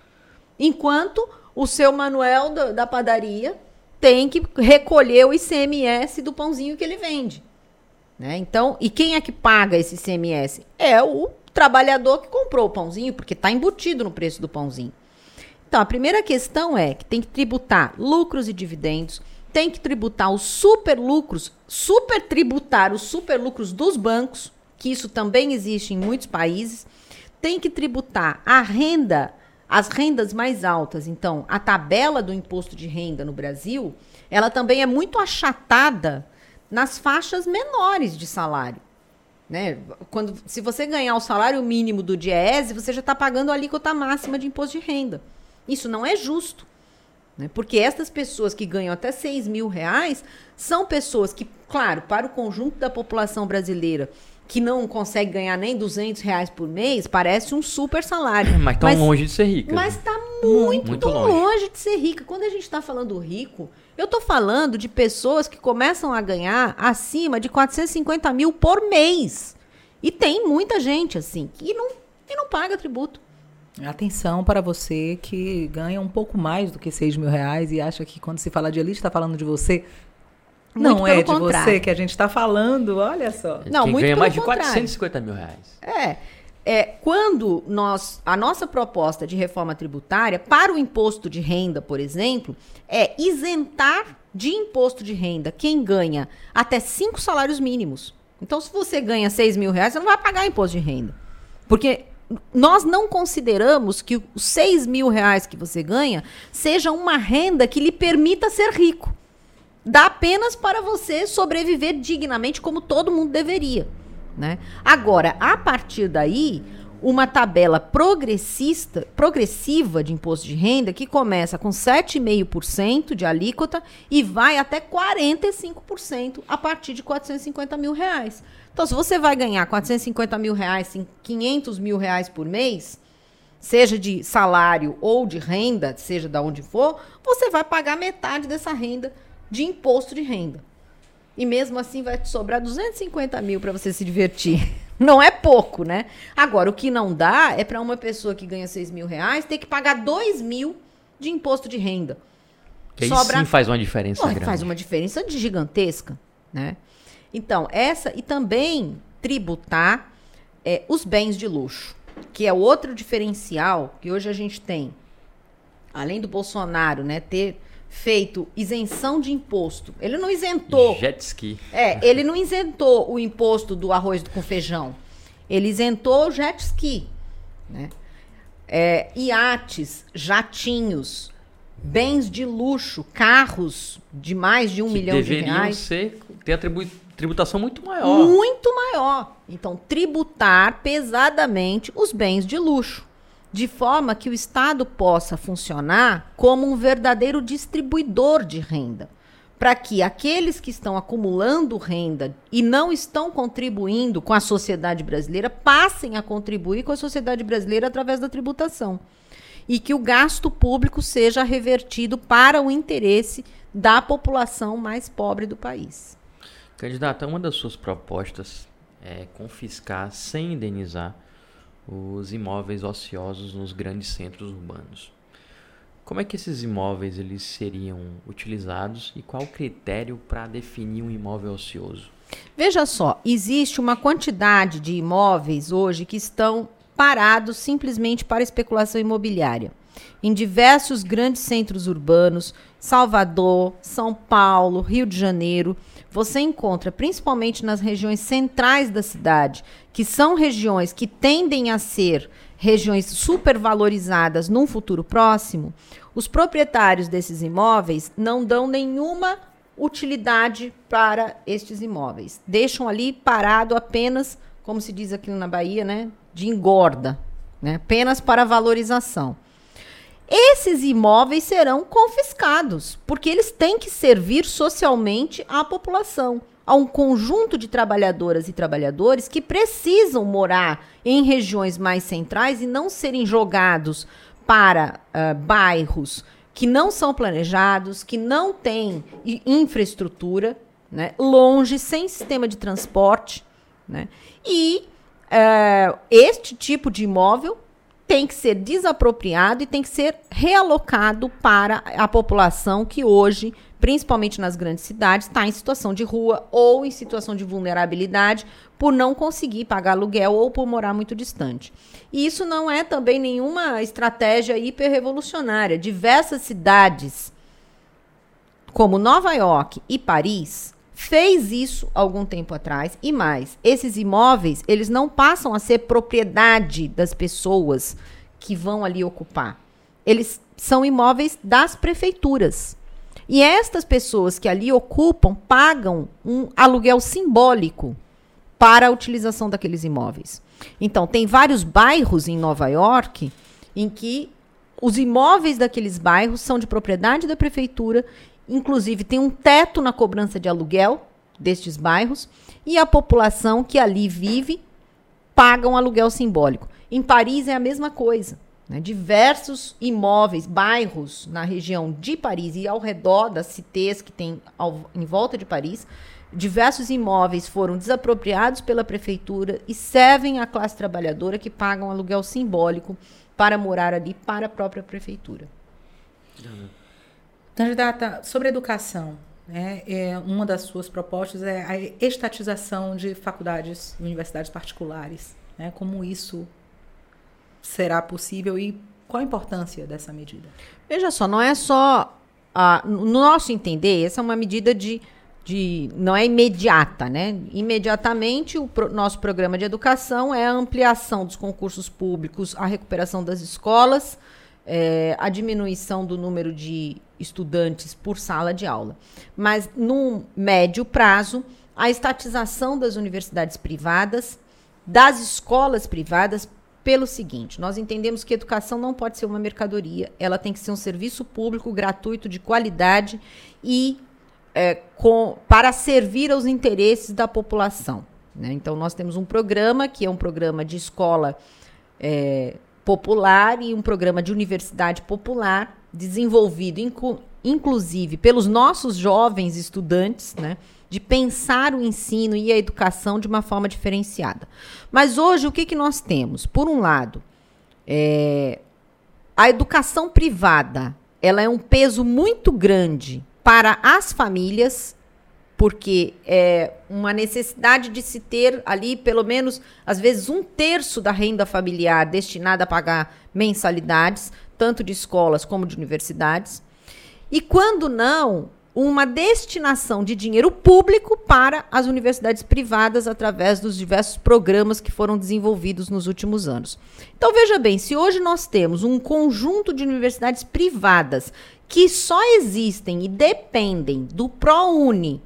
S3: Enquanto o seu Manuel da padaria tem que recolher o ICMS do pãozinho que ele vende. Né? Então, e quem é que paga esse ICMS? É o trabalhador que comprou o pãozinho, porque está embutido no preço do pãozinho. Então, a primeira questão é que tem que tributar lucros e dividendos, tem que tributar os super lucros, super tributar os super lucros dos bancos, que isso também existe em muitos países, tem que tributar a renda, as rendas mais altas. Então, a tabela do imposto de renda no Brasil, ela também é muito achatada nas faixas menores de salário. Né? Quando, se você ganhar o salário mínimo do DIEESE, você já está pagando a alíquota máxima de imposto de renda. Isso não é justo. Né? Porque essas pessoas que ganham até 6 mil reais são pessoas que, claro, para o conjunto da população brasileira que não consegue ganhar nem 200 reais por mês, parece um super salário.
S1: Mas tão longe de ser rica.
S3: Mas está muito,
S1: Muito
S3: longe.
S1: longe.
S3: de ser rica. Quando a gente está falando rico, eu estou falando de pessoas que começam a ganhar acima de 450 mil por mês. E tem muita gente assim que não, que não paga tributo.
S2: Atenção para você que ganha um pouco mais do que 6 mil reais e acha que quando se fala de elite está falando de você.
S3: Muito
S2: não é de
S3: pelo
S2: você
S3: contrário.
S2: que a gente está falando, olha só.
S3: Não,
S1: Quem
S3: muito
S1: ganha mais de
S3: contrário.
S1: 450 mil reais.
S3: É, é, quando nós, a nossa proposta de reforma tributária para o imposto de renda, por exemplo, é isentar de imposto de renda quem ganha até cinco salários mínimos. Então, se você ganha 6 mil reais, você não vai pagar imposto de renda. Porque nós não consideramos que os 6 mil reais que você ganha seja uma renda que lhe permita ser rico. Dá apenas para você sobreviver dignamente como todo mundo deveria. Né? Agora, a partir daí, uma tabela progressista, progressiva de imposto de renda que começa com 7,5% de alíquota e vai até 45% a partir de 450 mil reais. Então, se você vai ganhar 450 mil reais, em 500 mil reais por mês, seja de salário ou de renda, seja de onde for, você vai pagar metade dessa renda de imposto de renda. e mesmo assim vai te sobrar 250 mil para você se divertir. (laughs) Não é pouco, né? Agora, o que não dá é para uma pessoa que ganha 6 mil reais ter que pagar 2 mil de imposto de renda.
S1: Que Sobra... sim faz uma diferença Pô, grande.
S3: Faz uma diferença de gigantesca, né? Então, essa e também tributar é, os bens de luxo, que é outro diferencial que hoje a gente tem. Além do Bolsonaro, né, ter feito isenção de imposto. Ele não isentou.
S1: Jet ski.
S3: É, ele não isentou o imposto do arroz com feijão. Ele isentou o jet ski. Né? É, iates, jatinhos, bens de luxo, carros de mais de um que milhão de reais.
S1: Ser, ter a tributação muito maior.
S3: Muito maior. Então, tributar pesadamente os bens de luxo de forma que o Estado possa funcionar como um verdadeiro distribuidor de renda, para que aqueles que estão acumulando renda e não estão contribuindo com a sociedade brasileira passem a contribuir com a sociedade brasileira através da tributação. E que o gasto público seja revertido para o interesse da população mais pobre do país.
S1: Candidata, uma das suas propostas é confiscar sem indenizar os imóveis ociosos nos grandes centros urbanos. Como é que esses imóveis eles seriam utilizados e qual o critério para definir um imóvel ocioso?
S3: Veja só, existe uma quantidade de imóveis hoje que estão parados simplesmente para especulação imobiliária. Em diversos grandes centros urbanos, Salvador, São Paulo, Rio de Janeiro, você encontra, principalmente nas regiões centrais da cidade, que são regiões que tendem a ser regiões supervalorizadas num futuro próximo, os proprietários desses imóveis não dão nenhuma utilidade para estes imóveis. Deixam ali parado apenas, como se diz aqui na Bahia, né, de engorda, né, apenas para valorização. Esses imóveis serão confiscados, porque eles têm que servir socialmente à população, a um conjunto de trabalhadoras e trabalhadores que precisam morar em regiões mais centrais e não serem jogados para uh, bairros que não são planejados, que não têm infraestrutura, né, longe, sem sistema de transporte. Né, e uh, este tipo de imóvel tem que ser desapropriado e tem que ser realocado para a população que hoje, principalmente nas grandes cidades, está em situação de rua ou em situação de vulnerabilidade por não conseguir pagar aluguel ou por morar muito distante. E isso não é também nenhuma estratégia hiperrevolucionária. Diversas cidades, como Nova York e Paris, fez isso algum tempo atrás e mais. Esses imóveis, eles não passam a ser propriedade das pessoas que vão ali ocupar. Eles são imóveis das prefeituras. E estas pessoas que ali ocupam pagam um aluguel simbólico para a utilização daqueles imóveis. Então, tem vários bairros em Nova York em que os imóveis daqueles bairros são de propriedade da prefeitura Inclusive, tem um teto na cobrança de aluguel destes bairros e a população que ali vive paga um aluguel simbólico. Em Paris é a mesma coisa. Né? Diversos imóveis, bairros na região de Paris e ao redor das cités que tem ao, em volta de Paris, diversos imóveis foram desapropriados pela prefeitura e servem à classe trabalhadora que paga um aluguel simbólico para morar ali para a própria prefeitura.
S2: Uhum. Candidata, sobre educação, né, é, uma das suas propostas é a estatização de faculdades e universidades particulares. Né, como isso será possível e qual a importância dessa medida?
S3: Veja só, não é só. Ah, no nosso entender, essa é uma medida de. de não é imediata, né? Imediatamente, o pro, nosso programa de educação é a ampliação dos concursos públicos, a recuperação das escolas, é, a diminuição do número de estudantes por sala de aula. Mas, no médio prazo, a estatização das universidades privadas, das escolas privadas, pelo seguinte: nós entendemos que educação não pode ser uma mercadoria, ela tem que ser um serviço público gratuito de qualidade e é, com, para servir aos interesses da população. Né? Então, nós temos um programa que é um programa de escola é, popular e um programa de universidade popular desenvolvido em, inclusive pelos nossos jovens estudantes, né? De pensar o ensino e a educação de uma forma diferenciada. Mas hoje, o que, que nós temos? Por um lado, é, a educação privada ela é um peso muito grande para as famílias, porque é uma necessidade de se ter ali pelo menos, às vezes, um terço da renda familiar destinada a pagar mensalidades, tanto de escolas como de universidades. E quando não, uma destinação de dinheiro público para as universidades privadas através dos diversos programas que foram desenvolvidos nos últimos anos. Então veja bem, se hoje nós temos um conjunto de universidades privadas que só existem e dependem do ProUni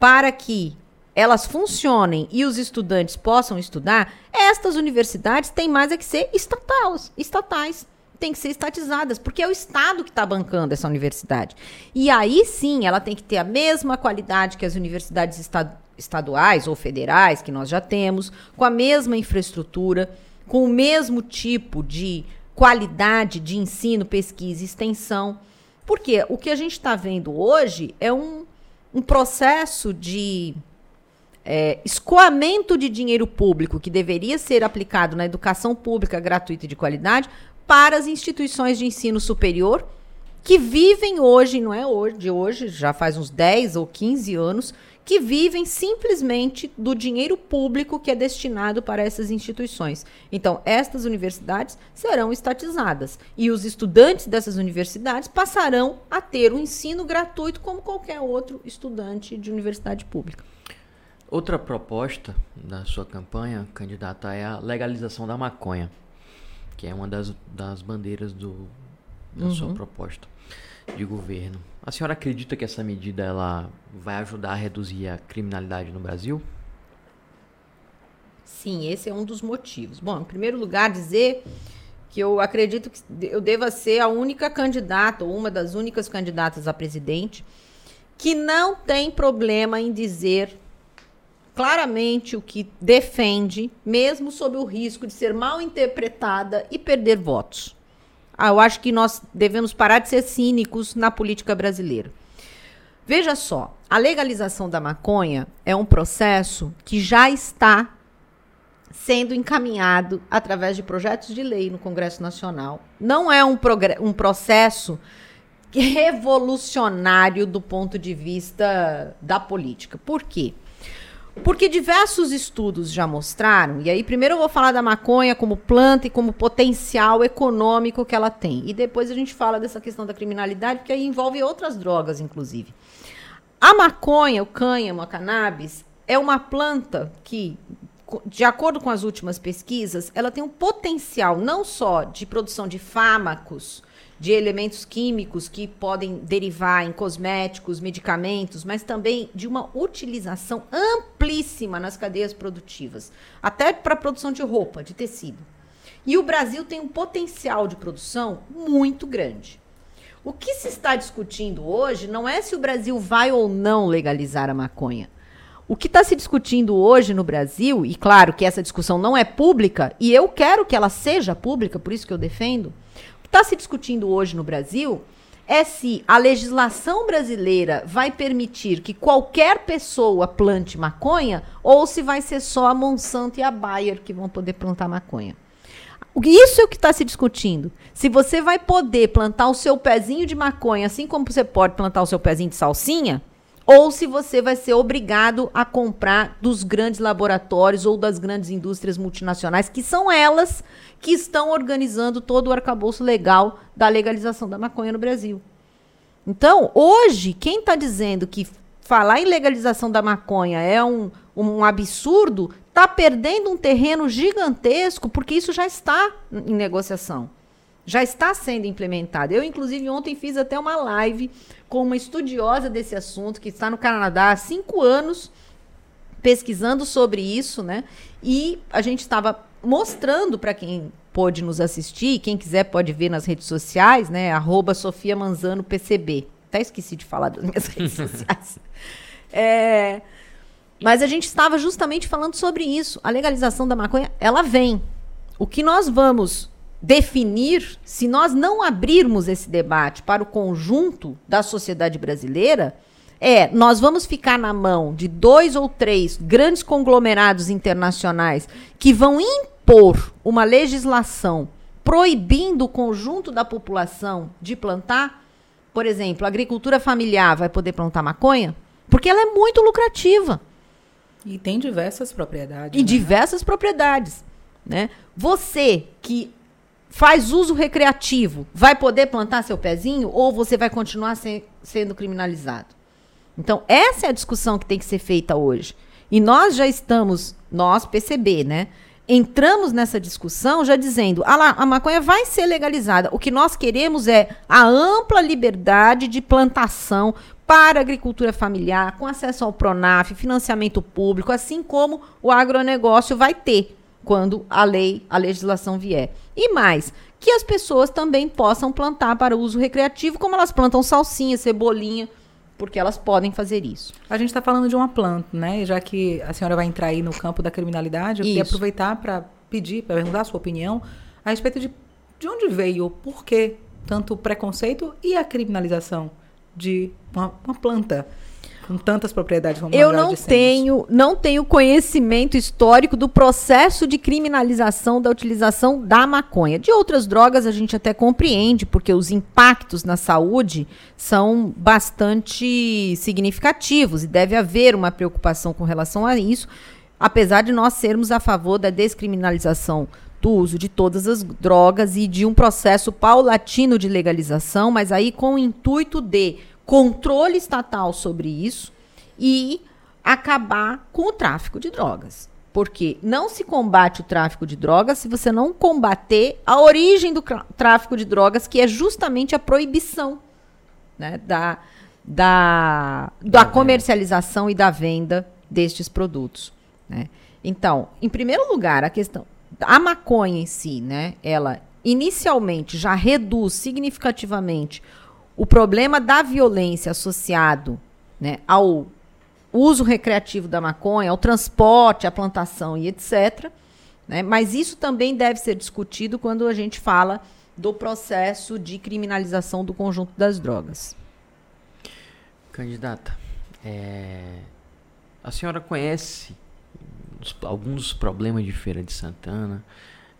S3: para que elas funcionem e os estudantes possam estudar, estas universidades têm mais é que ser estatais, estatais tem que ser estatizadas, porque é o Estado que está bancando essa universidade. E aí sim, ela tem que ter a mesma qualidade que as universidades estaduais ou federais, que nós já temos, com a mesma infraestrutura, com o mesmo tipo de qualidade de ensino, pesquisa e extensão. Porque o que a gente está vendo hoje é um, um processo de é, escoamento de dinheiro público que deveria ser aplicado na educação pública gratuita e de qualidade para as instituições de ensino superior que vivem hoje, não é hoje, de hoje, já faz uns 10 ou 15 anos, que vivem simplesmente do dinheiro público que é destinado para essas instituições. Então, estas universidades serão estatizadas e os estudantes dessas universidades passarão a ter o um ensino gratuito como qualquer outro estudante de universidade pública.
S1: Outra proposta da sua campanha, candidata, é a legalização da maconha que é uma das, das bandeiras do, da uhum. sua proposta de governo. A senhora acredita que essa medida ela vai ajudar a reduzir a criminalidade no Brasil?
S3: Sim, esse é um dos motivos. Bom, em primeiro lugar, dizer que eu acredito que eu deva ser a única candidata, ou uma das únicas candidatas a presidente, que não tem problema em dizer claramente o que defende, mesmo sob o risco de ser mal interpretada e perder votos. Ah, eu acho que nós devemos parar de ser cínicos na política brasileira. Veja só, a legalização da maconha é um processo que já está sendo encaminhado através de projetos de lei no Congresso Nacional. Não é um, um processo revolucionário do ponto de vista da política. Por quê? Porque diversos estudos já mostraram, e aí primeiro eu vou falar da maconha como planta e como potencial econômico que ela tem. E depois a gente fala dessa questão da criminalidade, porque aí envolve outras drogas, inclusive. A maconha, o cânhamo, a cannabis, é uma planta que, de acordo com as últimas pesquisas, ela tem um potencial não só de produção de fármacos, de elementos químicos que podem derivar em cosméticos, medicamentos, mas também de uma utilização amplíssima nas cadeias produtivas, até para produção de roupa, de tecido. E o Brasil tem um potencial de produção muito grande. O que se está discutindo hoje não é se o Brasil vai ou não legalizar a maconha. O que está se discutindo hoje no Brasil, e claro que essa discussão não é pública, e eu quero que ela seja pública, por isso que eu defendo, está se discutindo hoje no Brasil é se a legislação brasileira vai permitir que qualquer pessoa plante maconha ou se vai ser só a Monsanto e a Bayer que vão poder plantar maconha. Isso é o que está se discutindo. Se você vai poder plantar o seu pezinho de maconha, assim como você pode plantar o seu pezinho de salsinha, ou se você vai ser obrigado a comprar dos grandes laboratórios ou das grandes indústrias multinacionais, que são elas que estão organizando todo o arcabouço legal da legalização da maconha no Brasil. Então, hoje, quem está dizendo que falar em legalização da maconha é um, um absurdo, está perdendo um terreno gigantesco, porque isso já está em negociação. Já está sendo implementado. Eu, inclusive, ontem fiz até uma live com uma estudiosa desse assunto, que está no Canadá há cinco anos, pesquisando sobre isso, né? E a gente estava mostrando para quem pôde nos assistir, quem quiser pode ver nas redes sociais, né? Arroba Sofia Manzano PCB. Até esqueci de falar das minhas (laughs) redes sociais. É, mas a gente estava justamente falando sobre isso. A legalização da maconha, ela vem. O que nós vamos definir, se nós não abrirmos esse debate para o conjunto da sociedade brasileira, é nós vamos ficar na mão de dois ou três grandes conglomerados internacionais que vão impor uma legislação proibindo o conjunto da população de plantar. Por exemplo, a agricultura familiar vai poder plantar maconha? Porque ela é muito lucrativa.
S2: E tem diversas propriedades.
S3: E né? diversas propriedades. Né? Você que faz uso recreativo, vai poder plantar seu pezinho ou você vai continuar se, sendo criminalizado? Então, essa é a discussão que tem que ser feita hoje. E nós já estamos, nós, PCB, né? Entramos nessa discussão já dizendo, ah a maconha vai ser legalizada. O que nós queremos é a ampla liberdade de plantação para a agricultura familiar, com acesso ao Pronaf, financiamento público, assim como o agronegócio vai ter quando a lei, a legislação vier. E mais, que as pessoas também possam plantar para uso recreativo, como elas plantam salsinha, cebolinha, porque elas podem fazer isso.
S2: A gente está falando de uma planta, né? Já que a senhora vai entrar aí no campo da criminalidade, eu isso. queria aproveitar para pedir, para perguntar a sua opinião a respeito de de onde veio, por que tanto o preconceito e a criminalização de uma, uma planta com tantas propriedades como
S3: Eu não tenho, não tenho conhecimento histórico do processo de criminalização da utilização da maconha. De outras drogas a gente até compreende, porque os impactos na saúde são bastante significativos e deve haver uma preocupação com relação a isso, apesar de nós sermos a favor da descriminalização do uso de todas as drogas e de um processo paulatino de legalização, mas aí com o intuito de controle estatal sobre isso e acabar com o tráfico de drogas. Porque não se combate o tráfico de drogas se você não combater a origem do tráfico de drogas, que é justamente a proibição né, da, da, da comercialização e da venda destes produtos. Né? Então, em primeiro lugar, a questão. A maconha em si, né, ela inicialmente já reduz significativamente o problema da violência associado né, ao uso recreativo da maconha, ao transporte, à plantação e etc. Né, mas isso também deve ser discutido quando a gente fala do processo de criminalização do conjunto das drogas.
S1: Candidata, é, a senhora conhece os, alguns dos problemas de Feira de Santana?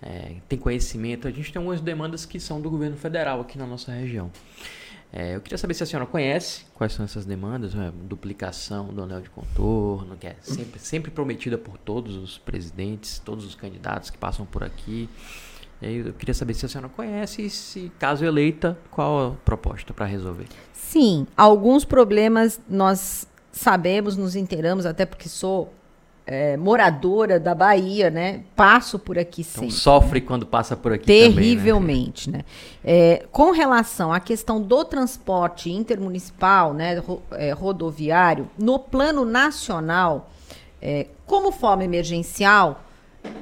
S1: É, tem conhecimento? A gente tem algumas demandas que são do governo federal aqui na nossa região. É, eu queria saber se a senhora conhece quais são essas demandas, né? duplicação do anel de contorno, que é sempre, sempre prometida por todos os presidentes, todos os candidatos que passam por aqui. Eu queria saber se a senhora conhece e, se, caso eleita, qual a proposta para resolver.
S3: Sim, alguns problemas nós sabemos, nos inteiramos, até porque sou é, moradora da Bahia, né? Passo por aqui então, sempre.
S1: Sofre né? quando passa por aqui
S3: Terrivelmente, também, né? né? É, com relação à questão do transporte intermunicipal, né, ro, é, rodoviário, no plano nacional, é, como forma emergencial,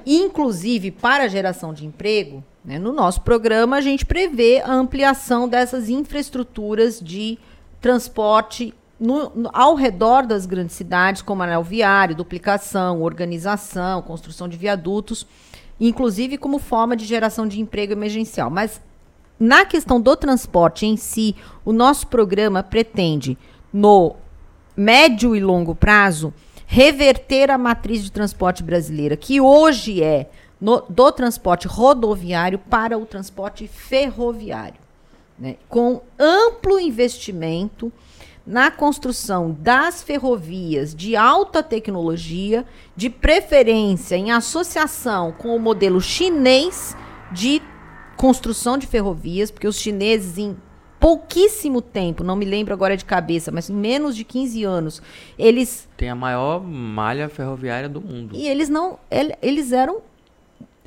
S3: inclusive para a geração de emprego, né, no nosso programa a gente prevê a ampliação dessas infraestruturas de transporte no, no, ao redor das grandes cidades, como anel viário, duplicação, organização, construção de viadutos, inclusive como forma de geração de emprego emergencial. Mas na questão do transporte em si, o nosso programa pretende, no médio e longo prazo, reverter a matriz de transporte brasileira, que hoje é no, do transporte rodoviário para o transporte ferroviário, né, com amplo investimento na construção das ferrovias de alta tecnologia, de preferência em associação com o modelo chinês de construção de ferrovias, porque os chineses em pouquíssimo tempo, não me lembro agora de cabeça, mas em menos de 15 anos, eles
S1: tem a maior malha ferroviária do mundo.
S3: E eles não eles eram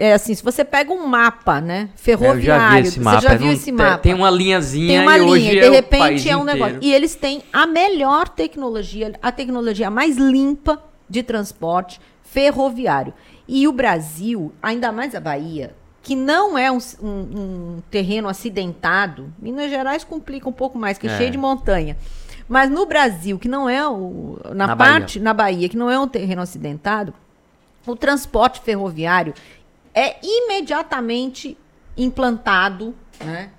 S3: é assim, se você pega um mapa, né, ferroviário,
S1: você mapa.
S3: já viu esse mapa?
S1: Tem uma linhazinha
S3: tem uma
S1: e linha,
S3: hoje
S1: de
S3: é repente
S1: é
S3: um negócio. E eles têm a melhor tecnologia, a tecnologia mais limpa de transporte ferroviário. E o Brasil, ainda mais a Bahia, que não é um, um, um terreno acidentado, Minas Gerais complica um pouco mais, que é, é cheio de montanha. Mas no Brasil, que não é o, na, na parte Bahia. na Bahia, que não é um terreno acidentado, o transporte ferroviário é imediatamente implantado, né,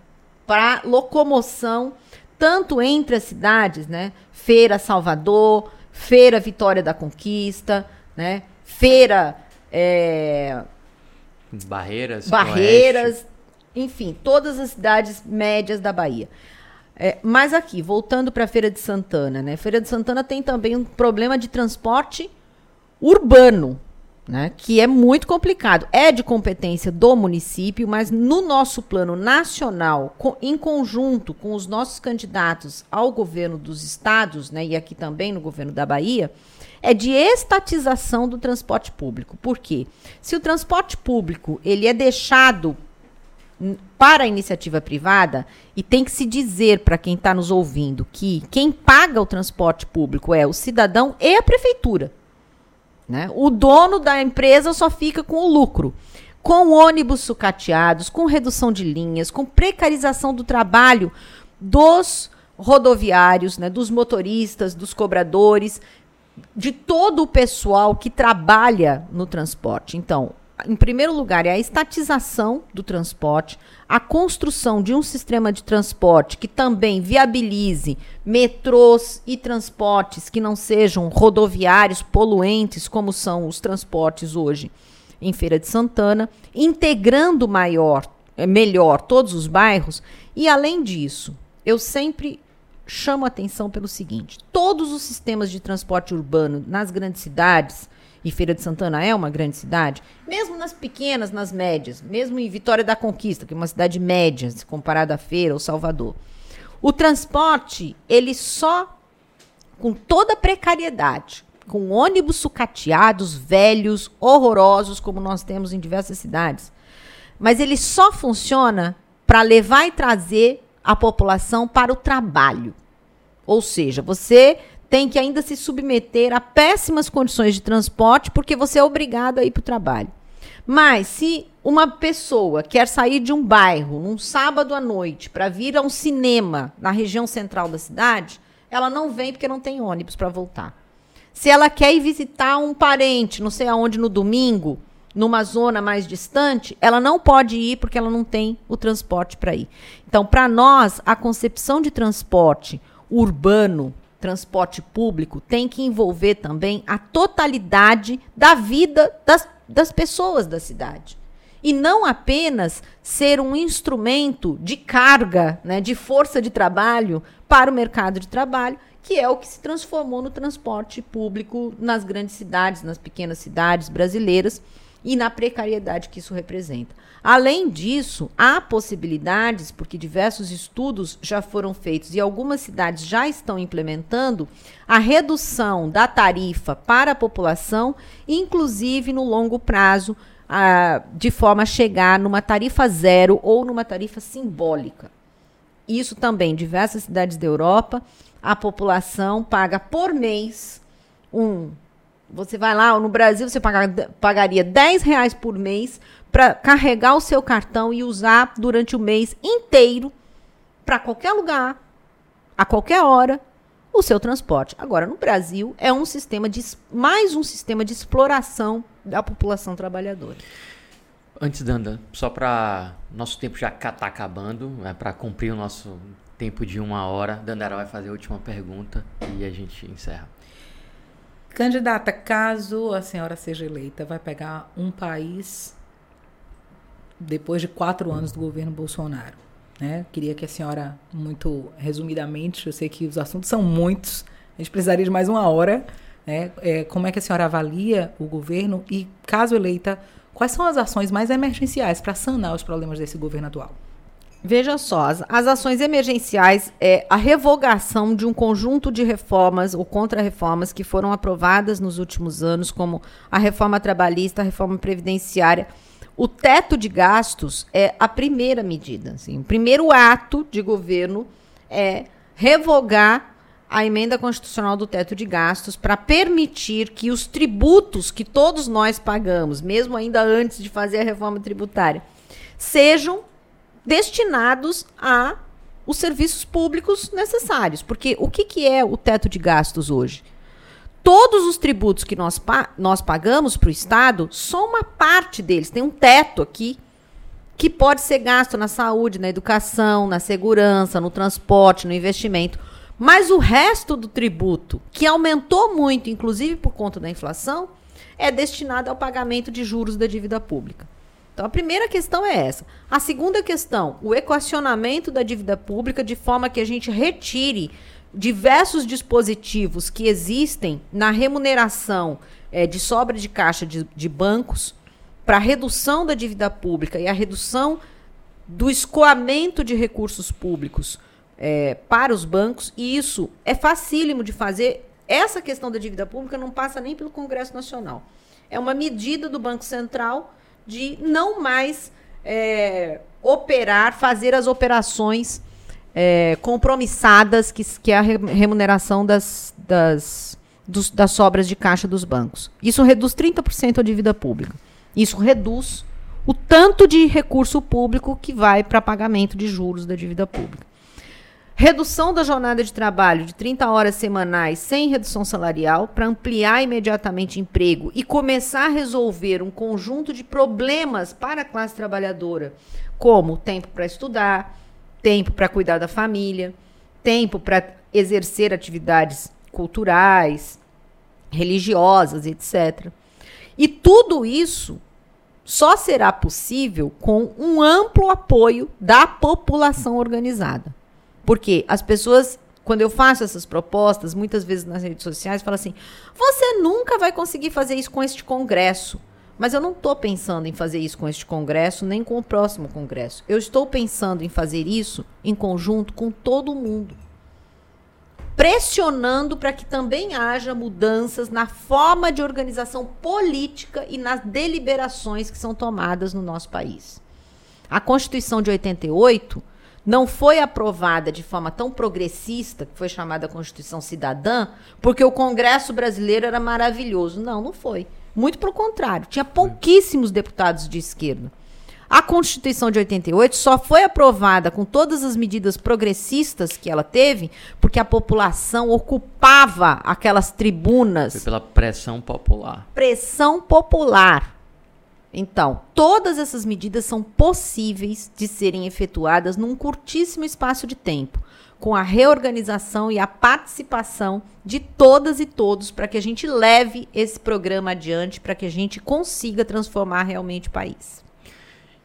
S3: para locomoção tanto entre as cidades, né, Feira Salvador, Feira Vitória da Conquista, né, Feira é,
S1: Barreiras,
S3: Barreiras, Oeste. enfim, todas as cidades médias da Bahia. É, mas aqui, voltando para a Feira de Santana, né? Feira de Santana tem também um problema de transporte urbano, né? Que é muito complicado. É de competência do município, mas no nosso plano nacional, em conjunto com os nossos candidatos ao governo dos estados, né? E aqui também no governo da Bahia, é de estatização do transporte público. Por quê? Se o transporte público ele é deixado para a iniciativa privada, e tem que se dizer para quem está nos ouvindo que quem paga o transporte público é o cidadão e a prefeitura. Né? O dono da empresa só fica com o lucro. Com ônibus sucateados, com redução de linhas, com precarização do trabalho dos rodoviários, né, dos motoristas, dos cobradores, de todo o pessoal que trabalha no transporte. Então, em primeiro lugar, é a estatização do transporte, a construção de um sistema de transporte que também viabilize metrôs e transportes que não sejam rodoviários poluentes, como são os transportes hoje em Feira de Santana, integrando maior, eh, melhor todos os bairros. E além disso, eu sempre chamo atenção pelo seguinte: todos os sistemas de transporte urbano nas grandes cidades e Feira de Santana é uma grande cidade, mesmo nas pequenas, nas médias, mesmo em Vitória da Conquista, que é uma cidade média, se comparada à Feira ou Salvador. O transporte, ele só, com toda a precariedade, com ônibus sucateados, velhos, horrorosos, como nós temos em diversas cidades, mas ele só funciona para levar e trazer a população para o trabalho. Ou seja, você tem que ainda se submeter a péssimas condições de transporte porque você é obrigado a ir para o trabalho. Mas se uma pessoa quer sair de um bairro num sábado à noite para vir a um cinema na região central da cidade, ela não vem porque não tem ônibus para voltar. Se ela quer ir visitar um parente, não sei aonde, no domingo, numa zona mais distante, ela não pode ir porque ela não tem o transporte para ir. Então, para nós, a concepção de transporte urbano transporte público tem que envolver também a totalidade da vida das, das pessoas da cidade. E não apenas ser um instrumento de carga, né, de força de trabalho para o mercado de trabalho, que é o que se transformou no transporte público nas grandes cidades, nas pequenas cidades brasileiras e na precariedade que isso representa. Além disso, há possibilidades, porque diversos estudos já foram feitos e algumas cidades já estão implementando, a redução da tarifa para a população, inclusive no longo prazo, de forma a chegar numa tarifa zero ou numa tarifa simbólica. Isso também, diversas cidades da Europa, a população paga por mês um você vai lá, no Brasil você paga, pagaria 10 reais por mês para carregar o seu cartão e usar durante o mês inteiro para qualquer lugar, a qualquer hora, o seu transporte. Agora, no Brasil, é um sistema de mais um sistema de exploração da população trabalhadora.
S1: Antes, Danda, só para nosso tempo já está acabando, é para cumprir o nosso tempo de uma hora, Dandara vai fazer a última pergunta e a gente encerra.
S2: Candidata, caso a senhora seja eleita, vai pegar um país depois de quatro anos do governo Bolsonaro. Né? Queria que a senhora, muito resumidamente, eu sei que os assuntos são muitos, a gente precisaria de mais uma hora. Né? É, como é que a senhora avalia o governo e, caso eleita, quais são as ações mais emergenciais para sanar os problemas desse governo atual?
S3: Veja só, as, as, ações emergenciais é a revogação de um conjunto de reformas ou contra-reformas que foram aprovadas nos últimos anos, como a reforma trabalhista, a reforma previdenciária. O teto de gastos é a primeira medida. Assim, o primeiro ato de governo é revogar a emenda constitucional do teto de gastos para permitir que os tributos que todos nós pagamos, mesmo ainda antes de fazer a reforma tributária, sejam destinados a os serviços públicos necessários. Porque o que, que é o teto de gastos hoje? Todos os tributos que nós, pa nós pagamos para o Estado, só uma parte deles, tem um teto aqui, que pode ser gasto na saúde, na educação, na segurança, no transporte, no investimento. Mas o resto do tributo, que aumentou muito, inclusive por conta da inflação, é destinado ao pagamento de juros da dívida pública. Então, a primeira questão é essa. A segunda questão, o equacionamento da dívida pública de forma que a gente retire diversos dispositivos que existem na remuneração é, de sobra de caixa de, de bancos para redução da dívida pública e a redução do escoamento de recursos públicos é, para os bancos, e isso é facílimo de fazer. Essa questão da dívida pública não passa nem pelo Congresso Nacional. É uma medida do Banco Central de não mais é, operar, fazer as operações é, compromissadas, que, que é a remuneração das, das, dos, das sobras de caixa dos bancos. Isso reduz 30% a dívida pública. Isso reduz o tanto de recurso público que vai para pagamento de juros da dívida pública. Redução da jornada de trabalho de 30 horas semanais sem redução salarial para ampliar imediatamente emprego e começar a resolver um conjunto de problemas para a classe trabalhadora, como tempo para estudar, tempo para cuidar da família, tempo para exercer atividades culturais, religiosas, etc. E tudo isso só será possível com um amplo apoio da população organizada. Porque as pessoas, quando eu faço essas propostas, muitas vezes nas redes sociais, falam assim: você nunca vai conseguir fazer isso com este Congresso. Mas eu não estou pensando em fazer isso com este Congresso, nem com o próximo Congresso. Eu estou pensando em fazer isso em conjunto com todo mundo. Pressionando para que também haja mudanças na forma de organização política e nas deliberações que são tomadas no nosso país. A Constituição de 88 não foi aprovada de forma tão progressista, que foi chamada Constituição Cidadã, porque o Congresso brasileiro era maravilhoso. Não, não foi. Muito pelo contrário, tinha pouquíssimos deputados de esquerda. A Constituição de 88 só foi aprovada com todas as medidas progressistas que ela teve, porque a população ocupava aquelas tribunas.
S1: Foi pela pressão popular.
S3: Pressão popular. Então, todas essas medidas são possíveis de serem efetuadas num curtíssimo espaço de tempo com a reorganização e a participação de todas e todos para que a gente leve esse programa adiante, para que a gente consiga transformar realmente o país.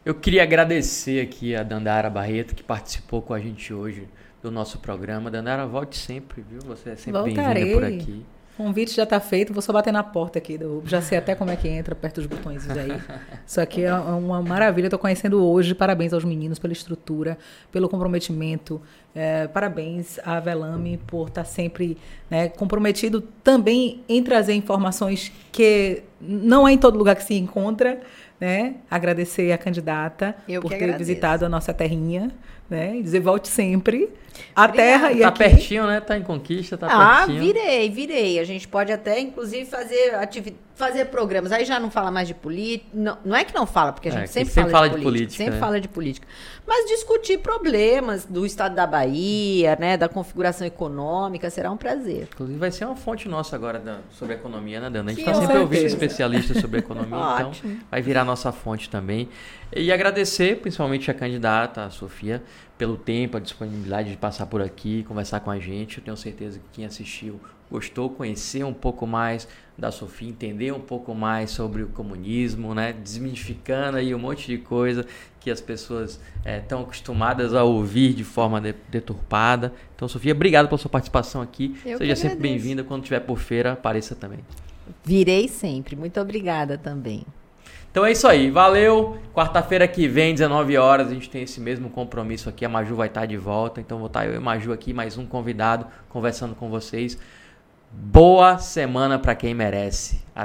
S1: Eu queria agradecer aqui a Dandara Barreto que participou com a gente hoje do nosso programa. Dandara, volte sempre, viu? Você é sempre bem-vinda por aqui.
S2: O convite já está feito, vou só bater na porta aqui. Do, já sei até como é que entra perto dos botões aí. Isso aqui é uma maravilha. Estou conhecendo hoje. Parabéns aos meninos pela estrutura, pelo comprometimento. É, parabéns à Velame por estar tá sempre né, comprometido também em trazer informações que não é em todo lugar que se encontra. Né? Agradecer a candidata
S3: Eu
S2: por ter
S3: agradeço.
S2: visitado a nossa terrinha né? E dizer volte sempre. A Obrigada. terra e
S1: tá
S2: aqui...
S1: pertinho, né? Tá em conquista, tá
S3: ah,
S1: pertinho.
S3: Ah, virei, virei. A gente pode até, inclusive, fazer fazer programas. Aí já não fala mais de política. Não, não é que não fala, porque a gente é, sempre,
S1: sempre,
S3: fala,
S1: de,
S3: de
S1: política. política
S3: sempre
S1: né?
S3: fala de política. Mas discutir problemas do estado da Bahia, né? Da configuração econômica, será um prazer.
S1: Inclusive, vai ser uma fonte nossa agora da, sobre economia, né, Dana? A gente está sempre ouvindo especialistas sobre economia, então vai virar nossa fonte também. E agradecer principalmente a candidata, a Sofia, pelo tempo, a disponibilidade de passar por aqui, conversar com a gente. Eu tenho certeza que quem assistiu gostou, conhecer um pouco mais da Sofia, entender um pouco mais sobre o comunismo, né? desmistificando aí um monte de coisa que as pessoas estão é, acostumadas a ouvir de forma deturpada. Então, Sofia, obrigado pela sua participação aqui.
S3: Eu
S1: Seja sempre bem-vinda. Quando estiver por feira, apareça também.
S3: Virei sempre. Muito obrigada também.
S1: Então é isso aí, valeu. Quarta-feira que vem, 19 horas, a gente tem esse mesmo compromisso aqui. A Maju vai estar de volta, então vou estar eu e a Maju aqui, mais um convidado, conversando com vocês. Boa semana para quem merece.